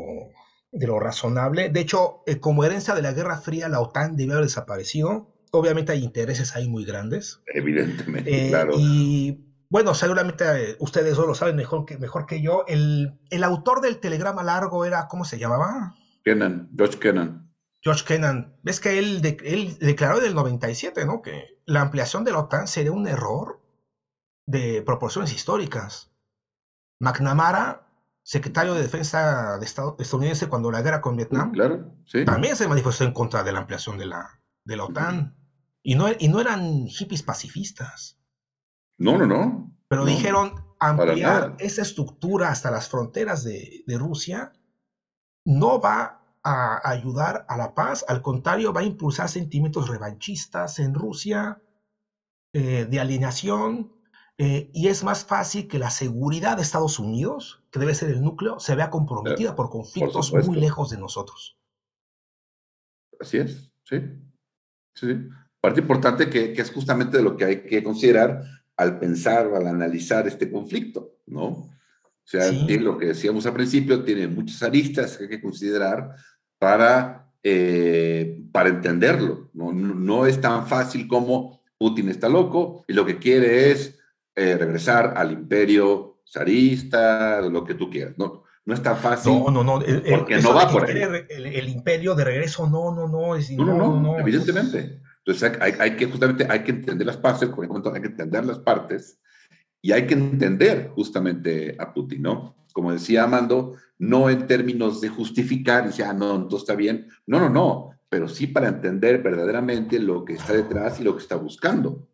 de lo razonable. De hecho, eh, como herencia de la Guerra Fría, la OTAN debió haber desaparecido. Obviamente hay intereses ahí muy grandes.
Evidentemente, eh, claro.
Y bueno, seguramente ustedes lo saben mejor que, mejor que yo. El, el autor del telegrama largo era, ¿cómo se llamaba?
Kennan, George Kennan.
George Kennan, ves que él, él declaró en el 97, ¿no? Que la ampliación de la OTAN sería un error de proporciones históricas. McNamara, secretario de Defensa de Estado, estadounidense cuando la guerra con Vietnam,
claro, sí.
también se manifestó en contra de la ampliación de la, de la OTAN. Y no, y no eran hippies pacifistas.
No, no, no.
Pero dijeron ampliar esa estructura hasta las fronteras de, de Rusia no va a ayudar a la paz, al contrario, va a impulsar sentimientos revanchistas en Rusia, eh, de alienación, eh, y es más fácil que la seguridad de Estados Unidos, que debe ser el núcleo, se vea comprometida por conflictos muy lejos de nosotros.
Así es, sí. sí. Parte importante que, que, es justamente de lo que hay que considerar al pensar o al analizar este conflicto, ¿no? Sea, lo que decíamos al principio, tiene muchas aristas que hay que considerar para, eh, para entenderlo. ¿no? ¿no? es tan fácil como Putin está loco y lo que quiere es eh, regresar al imperio zarista, lo que tú quieras. No, no es tan fácil.
No, no, no.
porque no va por ahí.
El, imperio de regreso, no, no, no.
no, no, no, evidentemente. Entonces hay, hay, que justamente hay que entender las partes, ejemplo, hay que entender las partes y hay que entender justamente a Putin, ¿no? Como decía Amando, no en términos de justificar y decir, ah, no, todo está bien. No, no, no, pero sí para entender verdaderamente lo que está detrás y lo que está buscando.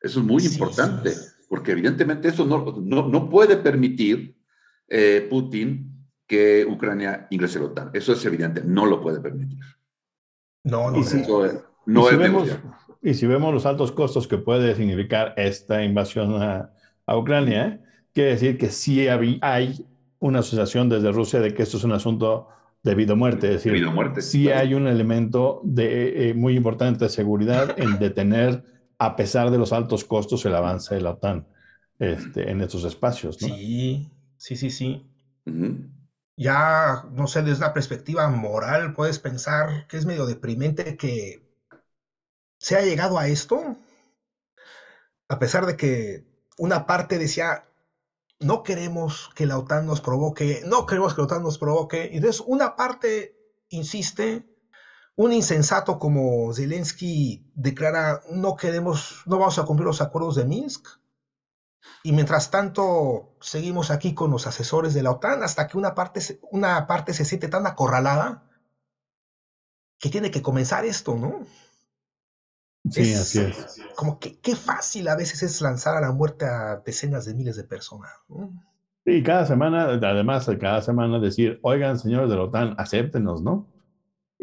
Eso es muy importante, porque evidentemente eso no, no, puede permitir eh, Putin que Ucrania ingrese a la OTAN. Eso es evidente, no lo puede permitir.
No, no,
eso no es
vemos, Y si vemos los altos costos que puede significar esta invasión a, a Ucrania, quiere decir que sí hay una asociación desde Rusia de que esto es un asunto de vida o muerte. Es decir,
muerte,
sí hay un elemento de, eh, muy importante de seguridad en detener, a pesar de los altos costos, el avance de la OTAN este, en estos espacios. ¿no?
Sí, sí, sí, sí. Ya, no sé, desde una perspectiva moral, puedes pensar que es medio deprimente que se ha llegado a esto, a pesar de que una parte decía, no queremos que la OTAN nos provoque, no queremos que la OTAN nos provoque. Y entonces una parte insiste, un insensato como Zelensky declara, no queremos, no vamos a cumplir los acuerdos de Minsk. Y mientras tanto, seguimos aquí con los asesores de la OTAN hasta que una parte, una parte se siente tan acorralada que tiene que comenzar esto, ¿no?
Sí, así es.
Como que qué fácil a veces es lanzar a la muerte a decenas de miles de personas.
Y cada semana, además, cada semana decir, oigan, señores de la OTAN, acéptenos, ¿no?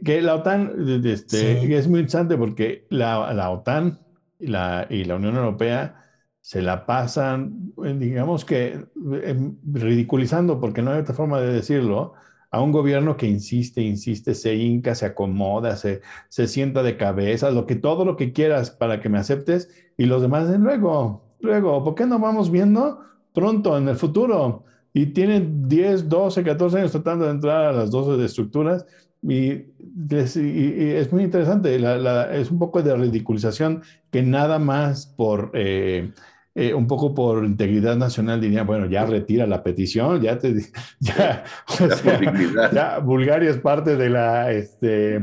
Que la OTAN este, es muy interesante porque la, la OTAN y la, y la Unión Europea se la pasan, digamos que, em, ridiculizando, porque no hay otra forma de decirlo, a un gobierno que insiste, insiste, se hinca, se acomoda, se, se sienta de cabeza, lo que, todo lo que quieras para que me aceptes y los demás dicen luego, luego, ¿por qué no vamos viendo pronto en el futuro? Y tienen 10, 12, 14 años tratando de entrar a las 12 de estructuras y, es muy interesante, es un poco de ridiculización que nada más por... Eh, eh, un poco por integridad nacional diría, bueno, ya retira la petición, ya te ya, ya, Bulgaria es parte de la este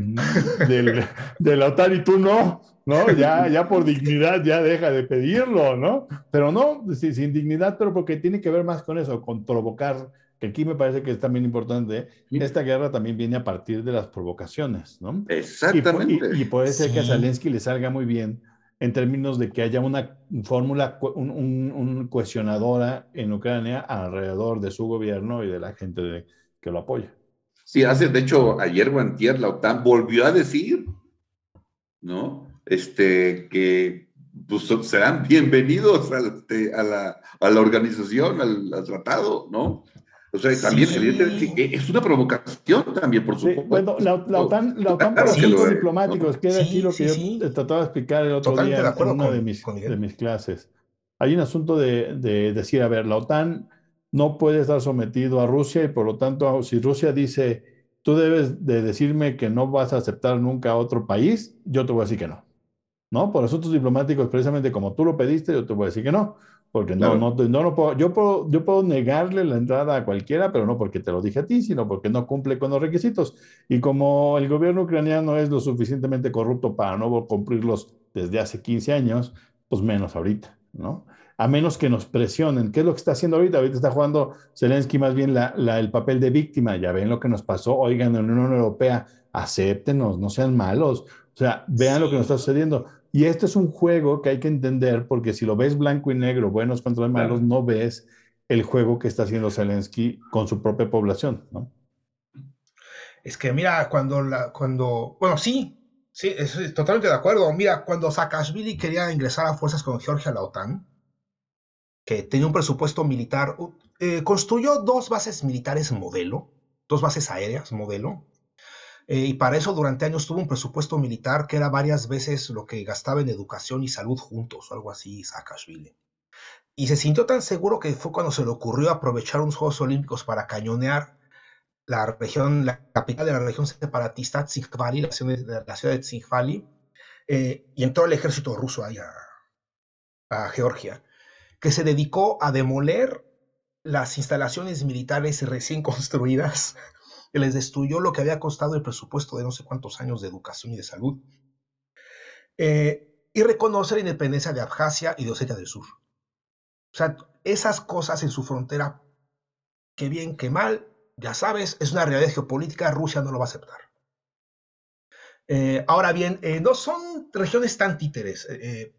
del, de la OTAN y tú no, ¿no? Ya, ya por dignidad ya deja de pedirlo, ¿no? Pero no, sin dignidad, pero porque tiene que ver más con eso, con provocar, que aquí me parece que es también importante, esta guerra también viene a partir de las provocaciones, ¿no?
Exactamente.
Y, puede ser que a Zelensky le salga muy bien en términos de que haya una fórmula, un, cuestionadora en Ucrania alrededor de su gobierno y de la gente que lo apoya.
Sí, hace, de hecho, ayer o antier la OTAN volvió a decir, ¿no? Este, que pues, serán bienvenidos a, este, a, la, a la, organización, al, tratado, ¿no? O sea, también evidentemente es una provocación también, por supuesto.
bueno, la, OTAN, la OTAN por asuntos diplomáticos, que era aquí lo que yo trataba de explicar el otro día en una de, mis, de mis clases. Hay un asunto de, de decir, a ver, la OTAN no puede estar sometido a Rusia y por lo tanto, si Rusia dice, tú debes de decirme que no vas a aceptar nunca a otro país, yo te voy a decir que no. ¿No? Por asuntos diplomáticos, precisamente como tú lo pediste, yo te voy a decir que no. Porque no, no, no, no puedo, yo puedo, yo puedo negarle la entrada a cualquiera, pero no porque te lo dije a ti, sino porque no cumple con los requisitos. Y como el gobierno ucraniano es lo suficientemente corrupto para no cumplirlos desde hace 15 años, pues menos ahorita, ¿no? a menos que nos presionen. ¿Qué es lo que está haciendo ahorita? Ahorita está jugando Zelensky más bien la, el papel de víctima. Ya ven lo que nos pasó. Oigan, en la Unión Europea, acéptenos, no sean malos. O sea, vean lo que nos está sucediendo. Y este es un juego que hay que entender porque si lo ves blanco y negro, buenos contra malos, no ves el juego que está haciendo Zelensky con su propia población, ¿no?
Es que mira, cuando, la, cuando, bueno, sí, sí, estoy totalmente de acuerdo. Mira, cuando Saakashvili quería ingresar a fuerzas con Georgia a la OTAN, que tenía un presupuesto militar, eh, construyó dos bases militares modelo, dos bases aéreas modelo, eh, y para eso durante años tuvo un presupuesto militar que era varias veces lo que gastaba en educación y salud juntos, o algo así, Saakashvili. Y se sintió tan seguro que fue cuando se le ocurrió aprovechar unos Juegos Olímpicos para cañonear la región, la capital de la región separatista, Tsikvali, la ciudad la de Tsikvali, eh, y entró el ejército ruso ahí a Georgia que se dedicó a demoler las instalaciones militares recién construidas, que les destruyó lo que había costado el presupuesto de no sé cuántos años de educación y de salud, eh, y reconocer la independencia de Abjasia y de Osetia del Sur. O sea, esas cosas en su frontera, que bien que mal, ya sabes, es una realidad geopolítica, Rusia no lo va a aceptar. Eh, ahora bien, eh, no son regiones tan títeres.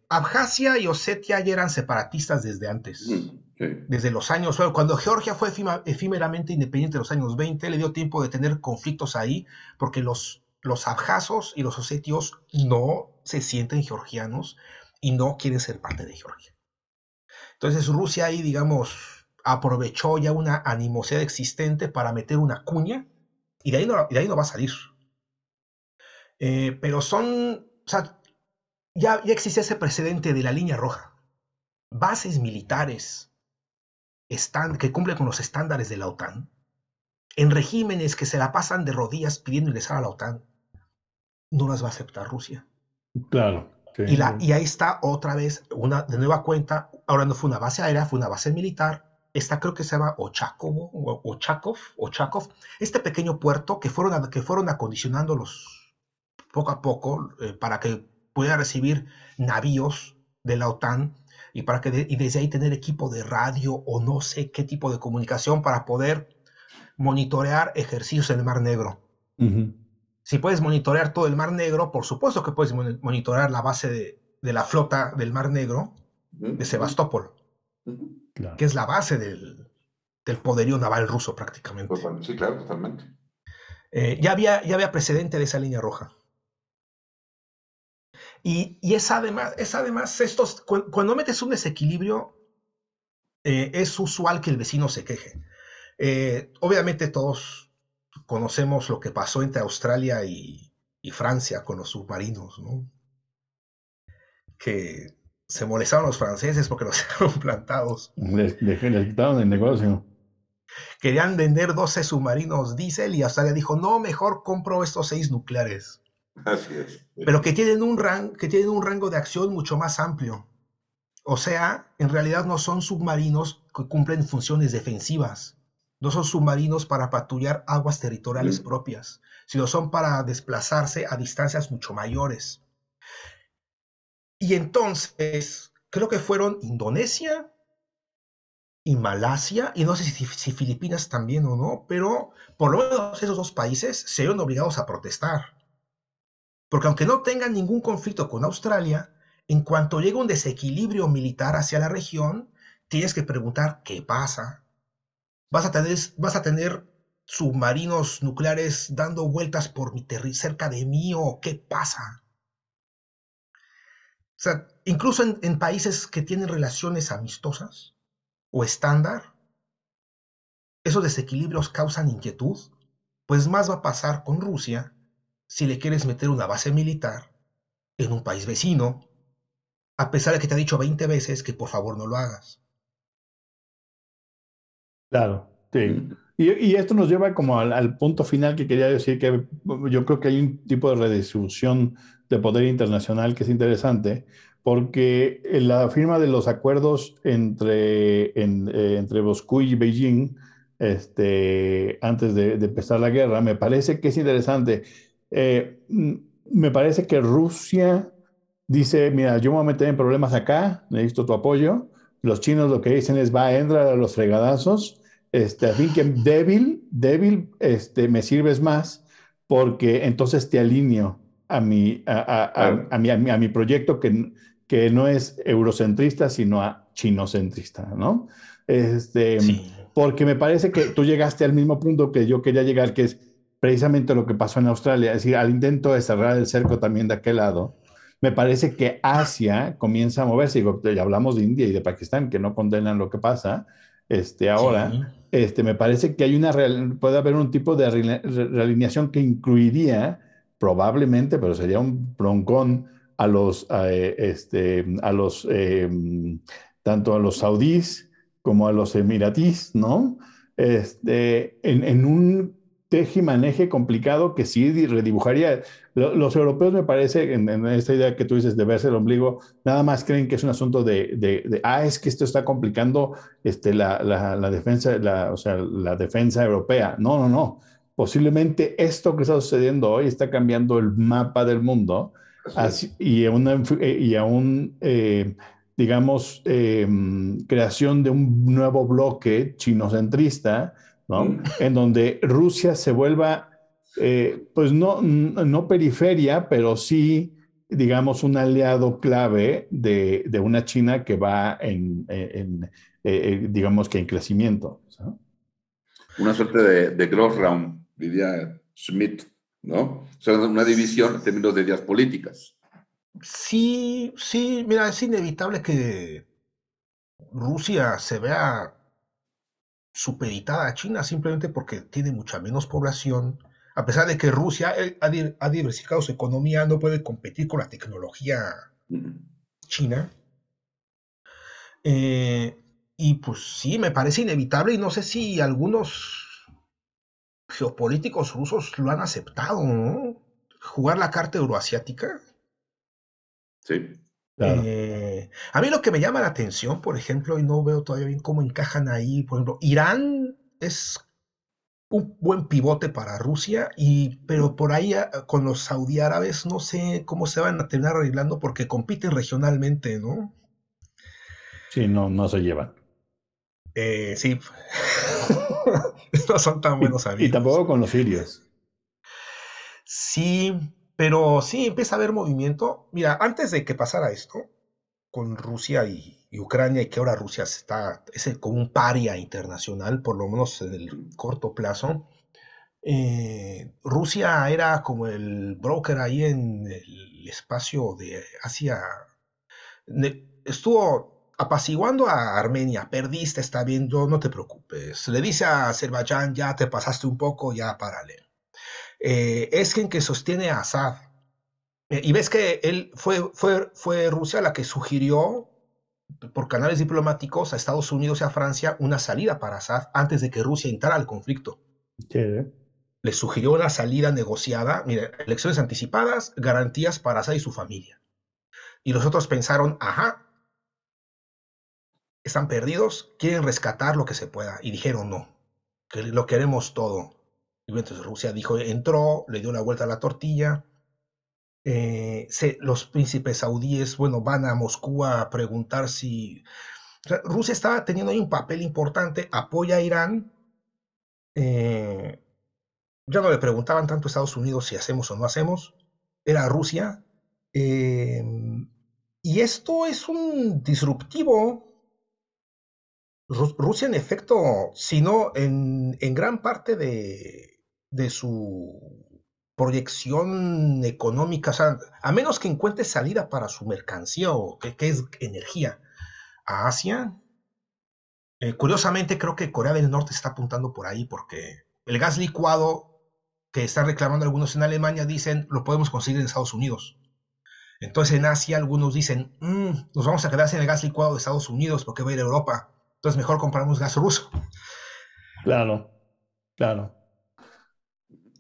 Abjasia y Osetia ya eran separatistas desde antes, mm, desde los años. Cuando Georgia fue efímeramente independiente en los años 20, le dio tiempo de tener conflictos ahí, porque los, los abjasos y los osetios no se sienten georgianos y no quieren ser parte de Georgia. Entonces Rusia ahí, digamos, aprovechó ya una animosidad existente para meter una cuña y de ahí no, de ahí no va a salir. Eh, pero son, o sea, ya, ya existe ese precedente de la línea roja. Bases militares están, que cumplen con los estándares de la OTAN, en regímenes que se la pasan de rodillas pidiendo ingresar a la OTAN, no las va a aceptar Rusia.
Claro.
Y, la, y ahí está otra vez, una de nueva cuenta, ahora no fue una base aérea, fue una base militar. Esta creo que se llama Ochakovo, Ochakov, Ochakov, este pequeño puerto que fueron, que fueron acondicionando los, poco a poco eh, para que pueda recibir navíos de la OTAN y para que y desde ahí tener equipo de radio o no sé qué tipo de comunicación para poder monitorear ejercicios en el Mar Negro. Si puedes monitorear todo el Mar Negro, por supuesto que puedes monitorear la base de, la flota del Mar Negro de Sebastopol, que es la base del, poderío naval ruso prácticamente.
Pues sí, claro, totalmente.
Eh, ya, había, ya había precedente de esa línea roja. Y, es además, es además estos, cuando, metes un desequilibrio, eh, es usual que el vecino se queje. Eh, obviamente todos conocemos lo que pasó entre Australia y, Francia con los submarinos, ¿no? Que se molestaron los franceses porque los dejaron plantados.
Les, quitaron el negocio.
Querían vender 12 submarinos diésel y Australia dijo, no, mejor compro estos seis nucleares.
Así es.
Pero que tienen, un que tienen un rango de acción mucho más amplio. O sea, en realidad no son submarinos que cumplen funciones defensivas. No son submarinos para patrullar aguas territoriales mm. propias, sino son para desplazarse a distancias mucho mayores. Y entonces, creo que fueron Indonesia y Malasia, y no sé si, si, Filipinas también o no, pero por lo menos esos dos países se vieron obligados a protestar. Porque aunque no tengan ningún conflicto con Australia, en cuanto llega un desequilibrio militar hacia la región, tienes que preguntar qué pasa. Vas a tener, submarinos nucleares dando vueltas por mi cerca de mí o qué pasa. Incluso en países que tienen relaciones amistosas o estándar, esos desequilibrios causan inquietud, pues más va a pasar con Rusia si le quieres meter una base militar en un país vecino, a pesar de que te ha dicho 20 veces que por favor no lo hagas.
Claro, sí. Y, esto nos lleva como al, punto final que quería decir, que yo creo que hay un tipo de redistribución de poder internacional que es interesante, porque la firma de los acuerdos entre, eh, entre Moscú y Beijing, este, antes de, empezar la guerra, me parece que es interesante. Eh, me parece que Rusia dice, mira, yo me voy a meter en problemas acá, necesito tu apoyo. Los chinos lo que dicen es, va, a entrar a los fregadazos este, a fin que débil, débil, este, me sirves más porque entonces te alineo a mi, a, a, mi, a mi, proyecto que, que no es eurocentrista, sino a chinocentrista, ¿no? Este, Porque me parece que tú llegaste al mismo punto que yo quería llegar, que es precisamente lo que pasó en Australia, es decir, al intento de cerrar el cerco también de aquel lado, me parece que Asia comienza a moverse, y ya hablamos de India y de Pakistán, que no condenan lo que pasa, este, ahora, este, me parece que hay una puede haber un tipo de realineación que incluiría probablemente, pero sería un broncón a los, este, a los em, tanto a los saudíes como a los emiratís, ¿no? Este, en, en un tejimaneje complicado que sí redibujaría. Los europeos, me parece, en, esta idea que tú dices de verse el ombligo, nada más creen que es un asunto de, de, ah, es que esto está complicando este, la, la, defensa, la, o sea, la defensa europea. No, no, no. Posiblemente esto que está sucediendo hoy está cambiando el mapa del mundo así, y a una, y a un eh, digamos, em, creación de un nuevo bloque chinocentrista en donde Rusia se vuelva, eh, pues no, no periferia, pero sí, digamos, un aliado clave de, de una China que va en, en eh, eh, digamos que en crecimiento.
Una suerte de, de growth round, diría Schmidt, ¿no? O sea, una división en términos de ideas políticas.
Sí, sí, mira, es inevitable que Rusia se vea supeditada a China simplemente porque tiene mucha menos población. A pesar de que Rusia ha, diversificado su economía, no puede competir con la tecnología china. Eh, y pues sí, me parece inevitable y no sé si algunos geopolíticos rusos lo han aceptado, ¿no? Jugar la carta euroasiática.
Sí.
Eh, a mí lo que me llama la atención, por ejemplo, y no veo todavía bien cómo encajan ahí, por ejemplo, Irán es un buen pivote para Rusia, y, pero por ahí ah, con los saudí árabes no sé cómo se van a terminar arreglando porque compiten regionalmente, ¿no?
Sí, no, no se llevan.
Eh, sí, no son tan buenos
amigos. Y tampoco con los sirios.
Sí, pero sí empieza a haber movimiento. Mira, antes de que pasara esto con Rusia y, Ucrania y que ahora Rusia está es como un paria internacional, por lo menos en el corto plazo, eh, Rusia era como el broker ahí en el espacio de Asia. estuvo apaciguando a Armenia, perdiste, está viendo, no te preocupes. Le dice a Azerbaiyán, ya te pasaste un poco, ya párale eh, es quien que sostiene a Assad. Eh, y ves que él fue, fue, fue Rusia la que sugirió por canales diplomáticos a Estados Unidos y a Francia una salida para Assad antes de que Rusia entrara al conflicto. Le sugirió una salida negociada, mire, elecciones anticipadas, garantías para Assad y su familia. Y los otros pensaron, ajá, están perdidos, quieren rescatar lo que se pueda. Y dijeron, no, que lo queremos todo. Y entonces Rusia dijo, entró, le dio la vuelta a la tortilla. Eh, los príncipes saudíes, bueno, van a Moscú a preguntar si... Rusia estaba teniendo ahí un papel importante, apoya a Irán. Eh, ya no le preguntaban tanto a Estados Unidos si hacemos o no hacemos, era Rusia. Eh, y esto es un disruptivo Rusia, en efecto, sino en, en gran parte de, de su proyección económica, a menos que encuentre salida para su mercancía o que, es energía a Asia, Eh, curiosamente, creo que Corea del Norte está apuntando por ahí porque el gas licuado que están reclamando algunos en Alemania dicen lo podemos conseguir en Estados Unidos. Entonces en Asia algunos dicen, mm, nos vamos a quedar sin el gas licuado de Estados Unidos porque va a ir a Europa. Entonces mejor compramos gas ruso.
Claro, claro.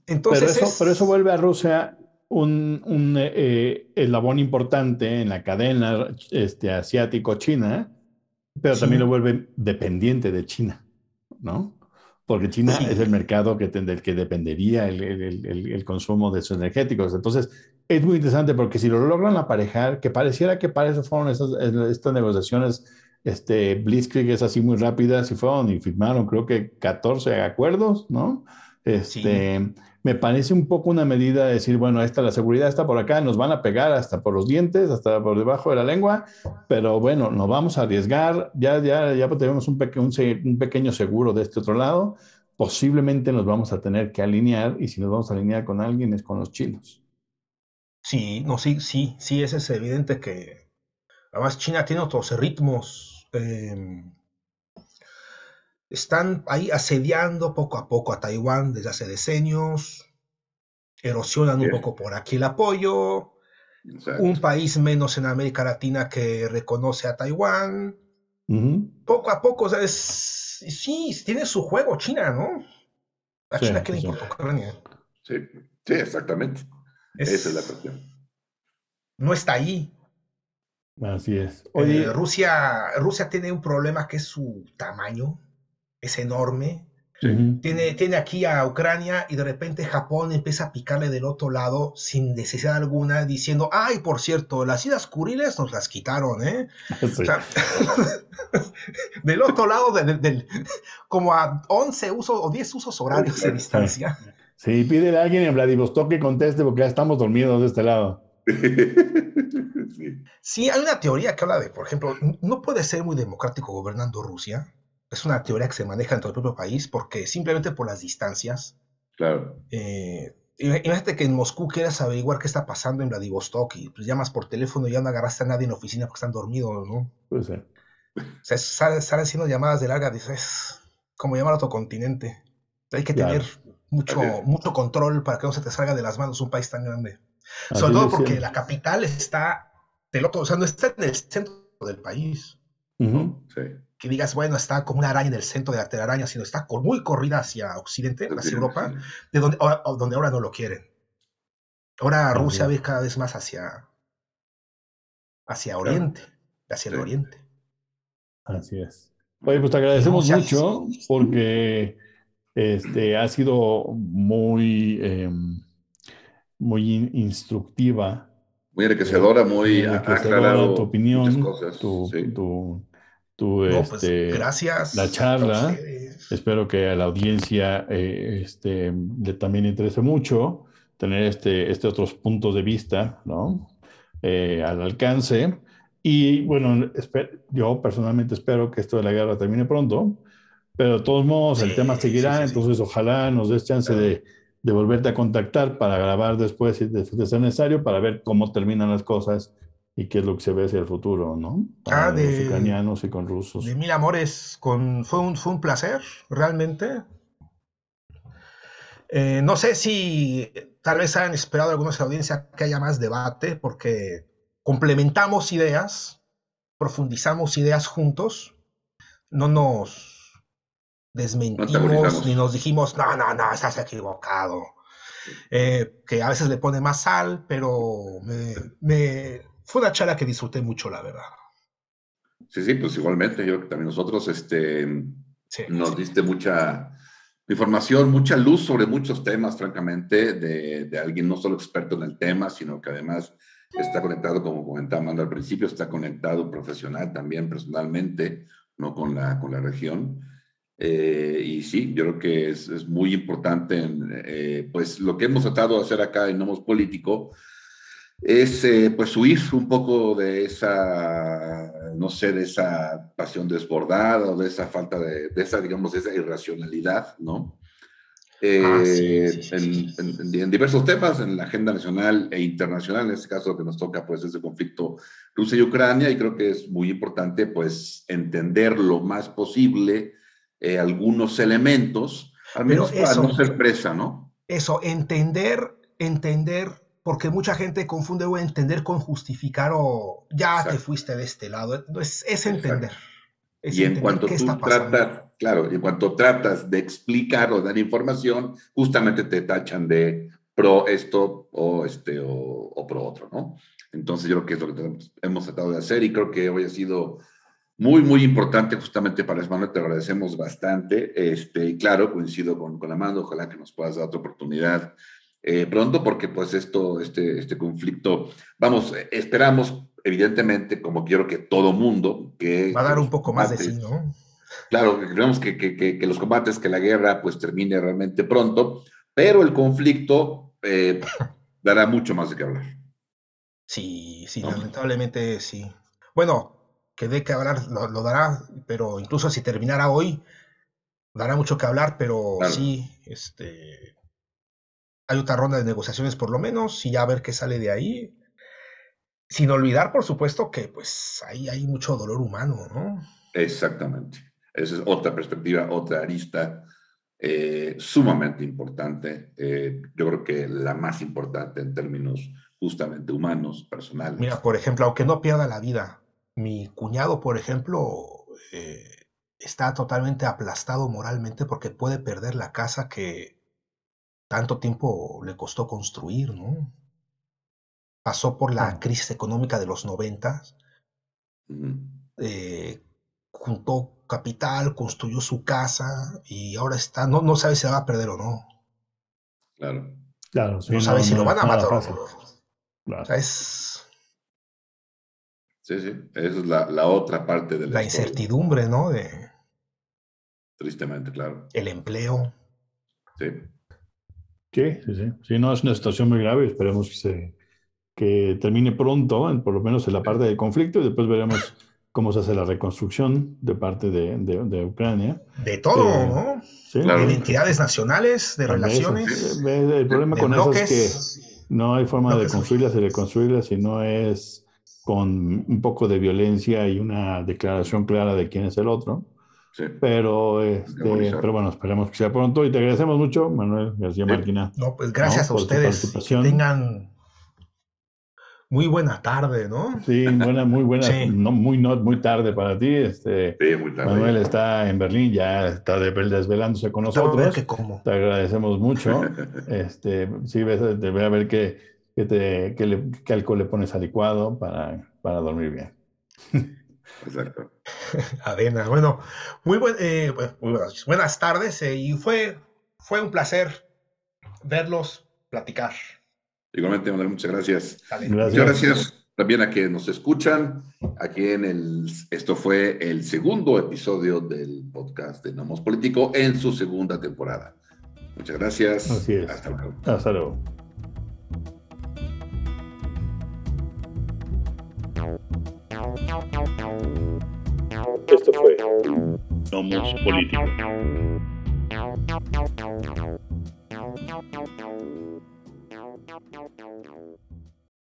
Entonces pero, eso, pero eso vuelve a Rusia un, un eh, eslabón importante en la cadena este, asiático-china, pero también lo vuelve dependiente de China, ¿no? Porque China es el mercado que, del que dependería el, el, el, consumo de sus energéticos. Entonces, es muy interesante porque si lo logran aparejar, que pareciera que para eso fueron estas, estas negociaciones, este, Blitzkrieg es así muy rápidas y fueron y firmaron creo que 14 acuerdos, ¿no? Este, Me parece un poco una medida de decir, bueno, esta la seguridad está por acá, nos van a pegar hasta por los dientes, hasta por debajo de la lengua, pero bueno, nos vamos a arriesgar, ya, ya, ya tenemos un, un, pequeño seguro de este otro lado, posiblemente nos vamos a tener que alinear y si nos vamos a alinear con alguien es con los chinos.
Sí, no, sí, sí, sí, es evidente que además China tiene otros ritmos. Em, están ahí asediando poco a poco a Taiwán desde hace decenios, erosionan un poco por aquí el apoyo, un país menos en América Latina que reconoce a Taiwán. Poco a poco, o sí, tiene su juego China, ¿no? A China que le importa Ucrania.
Sí, sí, exactamente. Esa es la cuestión.
No está ahí.
Así es.
Eh, Rusia, Rusia tiene un problema que es su tamaño es enorme. Tiene, tiene aquí a Ucrania y de repente Japón empieza a picarle del otro lado sin necesidad alguna, diciendo, ay, por cierto, las Islas Kuriles nos las quitaron, ¿eh? del otro lado, del, como a 11 usos o 10 usos horarios de distancia.
Sí, pídele a alguien en Vladivostok que conteste porque ya estamos dormidos de este lado.
sí, hay una teoría que habla de, por ejemplo, no puede ser muy democrático gobernando Rusia es una teoría que se maneja en todo el propio país porque simplemente por las distancias.
Claro.
Eh, imagínate que en Moscú quieras averiguar qué está pasando en Vladivostok y pues llamas por teléfono y ya no agarraste a nadie en la oficina porque están dormidos, ¿no?
Puede ser.
O sea, salen haciendo llamadas de larga, dices, como llamar a otro continente. Hay que tener mucho, mucho control para que no se te salga de las manos un país tan grande. Sobre todo porque la capital está del otro, o sea, no está en el centro del país.
Sí
que digas, bueno, está como una araña en el centro de la telaraña, sino está muy corrida hacia Occidente, hacia Europa, de donde, donde ahora no lo quieren. Ahora Rusia ve cada vez más hacia, hacia Oriente, hacia el Oriente.
Así es. Oye, pues te agradecemos mucho porque este, ha sido muy, em, muy instructiva.
Muy enriquecedora, muy
enriquecedora tu opinión, tu, tu,
pues,
este,
gracias
la charla. Espero que a la audiencia eh, este, le también interese mucho tener este, este otros puntos de vista, ¿no? Eh, al alcance. Y bueno, yo personalmente espero que esto de la guerra termine pronto, pero de todos modos el tema seguirá, entonces ojalá nos des chance de, de, volverte a contactar para grabar después si es necesario, para ver cómo terminan las cosas y qué es lo que se ve hacia el futuro, ¿no?
ah, de,
los ucranianos y con rusos.
De mil amores, con, fue, un, fue un placer, realmente. Eh, no sé si tal vez hayan esperado algunos audiencia que haya más debate, porque complementamos ideas, profundizamos ideas juntos, no nos desmentimos ni nos dijimos, no, no, no, estás equivocado. Eh, que a veces le pone más sal, pero me fue una charla que disfruté mucho, la verdad.
Sí, sí, pues igualmente, yo creo que también nosotros este, nos diste mucha información, mucha luz sobre muchos temas, francamente, de, de, alguien no solo experto en el tema, sino que además está conectado, como comentábamos al principio, está conectado profesional también, personalmente, no con la, con la región. Eh, y sí, yo creo que es, es muy importante, eh, pues lo que hemos tratado de hacer acá en Nomos Político, es eh, pues huir un poco de esa, no sé, de esa pasión desbordada o de esa falta de, de esa, digamos, de esa irracionalidad, ¿no? Ah, eh, en, diversos temas, en la agenda nacional e internacional, en este caso que nos toca pues es el conflicto Rusia y Ucrania, y creo que es muy importante pues entender lo más posible eh, algunos elementos, al menos para no ser presa, ¿no?
Eso, entender, entender, porque mucha gente confunde entender con justificar o ya te fuiste de este lado, es, es entender.
y en cuanto tú tratas, claro, en cuanto tratas de explicar o dar información, justamente te tachan de pro esto o, este, o, pro otro, ¿no? Entonces yo creo que es lo que hemos tratado de hacer y creo que hoy ha sido muy, muy importante justamente para Manuel, te agradecemos bastante. Este, y claro, coincido con, con Amando, ojalá que nos puedas dar otra oportunidad eh, pronto, porque pues esto, este, este conflicto, vamos, esperamos evidentemente, como quiero que todo mundo, que...
Va a dar un poco más de sí, ¿no?
Claro, queremos que, que, que, los combates, que la guerra pues termine realmente pronto, pero el conflicto eh, dará mucho más de qué hablar.
Sí, sí, lamentablemente sí. Bueno, que dé que hablar lo, dará, pero incluso si terminara hoy, dará mucho que hablar, pero sí, este, hay otra ronda de negociaciones por lo menos y ya a ver qué sale de ahí. Sin olvidar, por supuesto, que pues ahí hay mucho dolor humano, ¿no?
Exactamente. Esa es otra perspectiva, otra arista eh, sumamente importante. Eh, yo creo que la más importante en términos justamente humanos, personales.
Mira, por ejemplo, aunque no pierda la vida, mi cuñado, por ejemplo, eh, está totalmente aplastado moralmente porque puede perder la casa que tanto tiempo le costó construir, ¿no? Pasó por la crisis económica de los noventas, eh, juntó capital, construyó su casa y ahora está, no, no sabe si la va a perder o no.
Claro.
claro
no, sabe si lo van a matar o es
Sí, sí, esa es la, la otra parte de
la, incertidumbre, ¿no? De,
Tristemente, claro.
El empleo.
Sí.
Sí, sí, sí. Sí, no, es una situación muy grave. Esperemos que, se, que termine pronto, por lo menos en la parte del conflicto, y después veremos cómo se hace la reconstrucción de parte de, de, Ucrania.
De todo, eh, ¿no? Sí, De identidades nacionales, de relaciones.
el problema con eso es que no hay forma de construirlas y reconstruirlas si no es con un poco de violencia y una declaración clara de quién es el otro. Sí. Pero, este, pero bueno, esperemos que sea pronto y te agradecemos mucho, Manuel García Marquina.
No, pues gracias a ustedes. Que tengan muy buena tarde, ¿no?
Sí, buena, muy buena, no, muy, no, muy tarde para ti. Este,
sí, muy tarde.
Manuel está en Berlín, ya está desvelándose con nosotros. Que Te agradecemos mucho. este, sí, debe haber que que, te, que, le, que alcohol le pones adecuado para, para dormir bien.
Exacto.
Avena, bueno, muy, buen, eh, buenas, tardes eh, y fue, fue un placer verlos platicar.
Igualmente, muchas gracias. gracias. Muchas gracias también a quienes nos escuchan. Aquí en el, esto fue el segundo episodio del podcast de Nomos Político en su segunda temporada. Muchas gracias.
Hasta luego. Hasta luego.
Somos Políticos.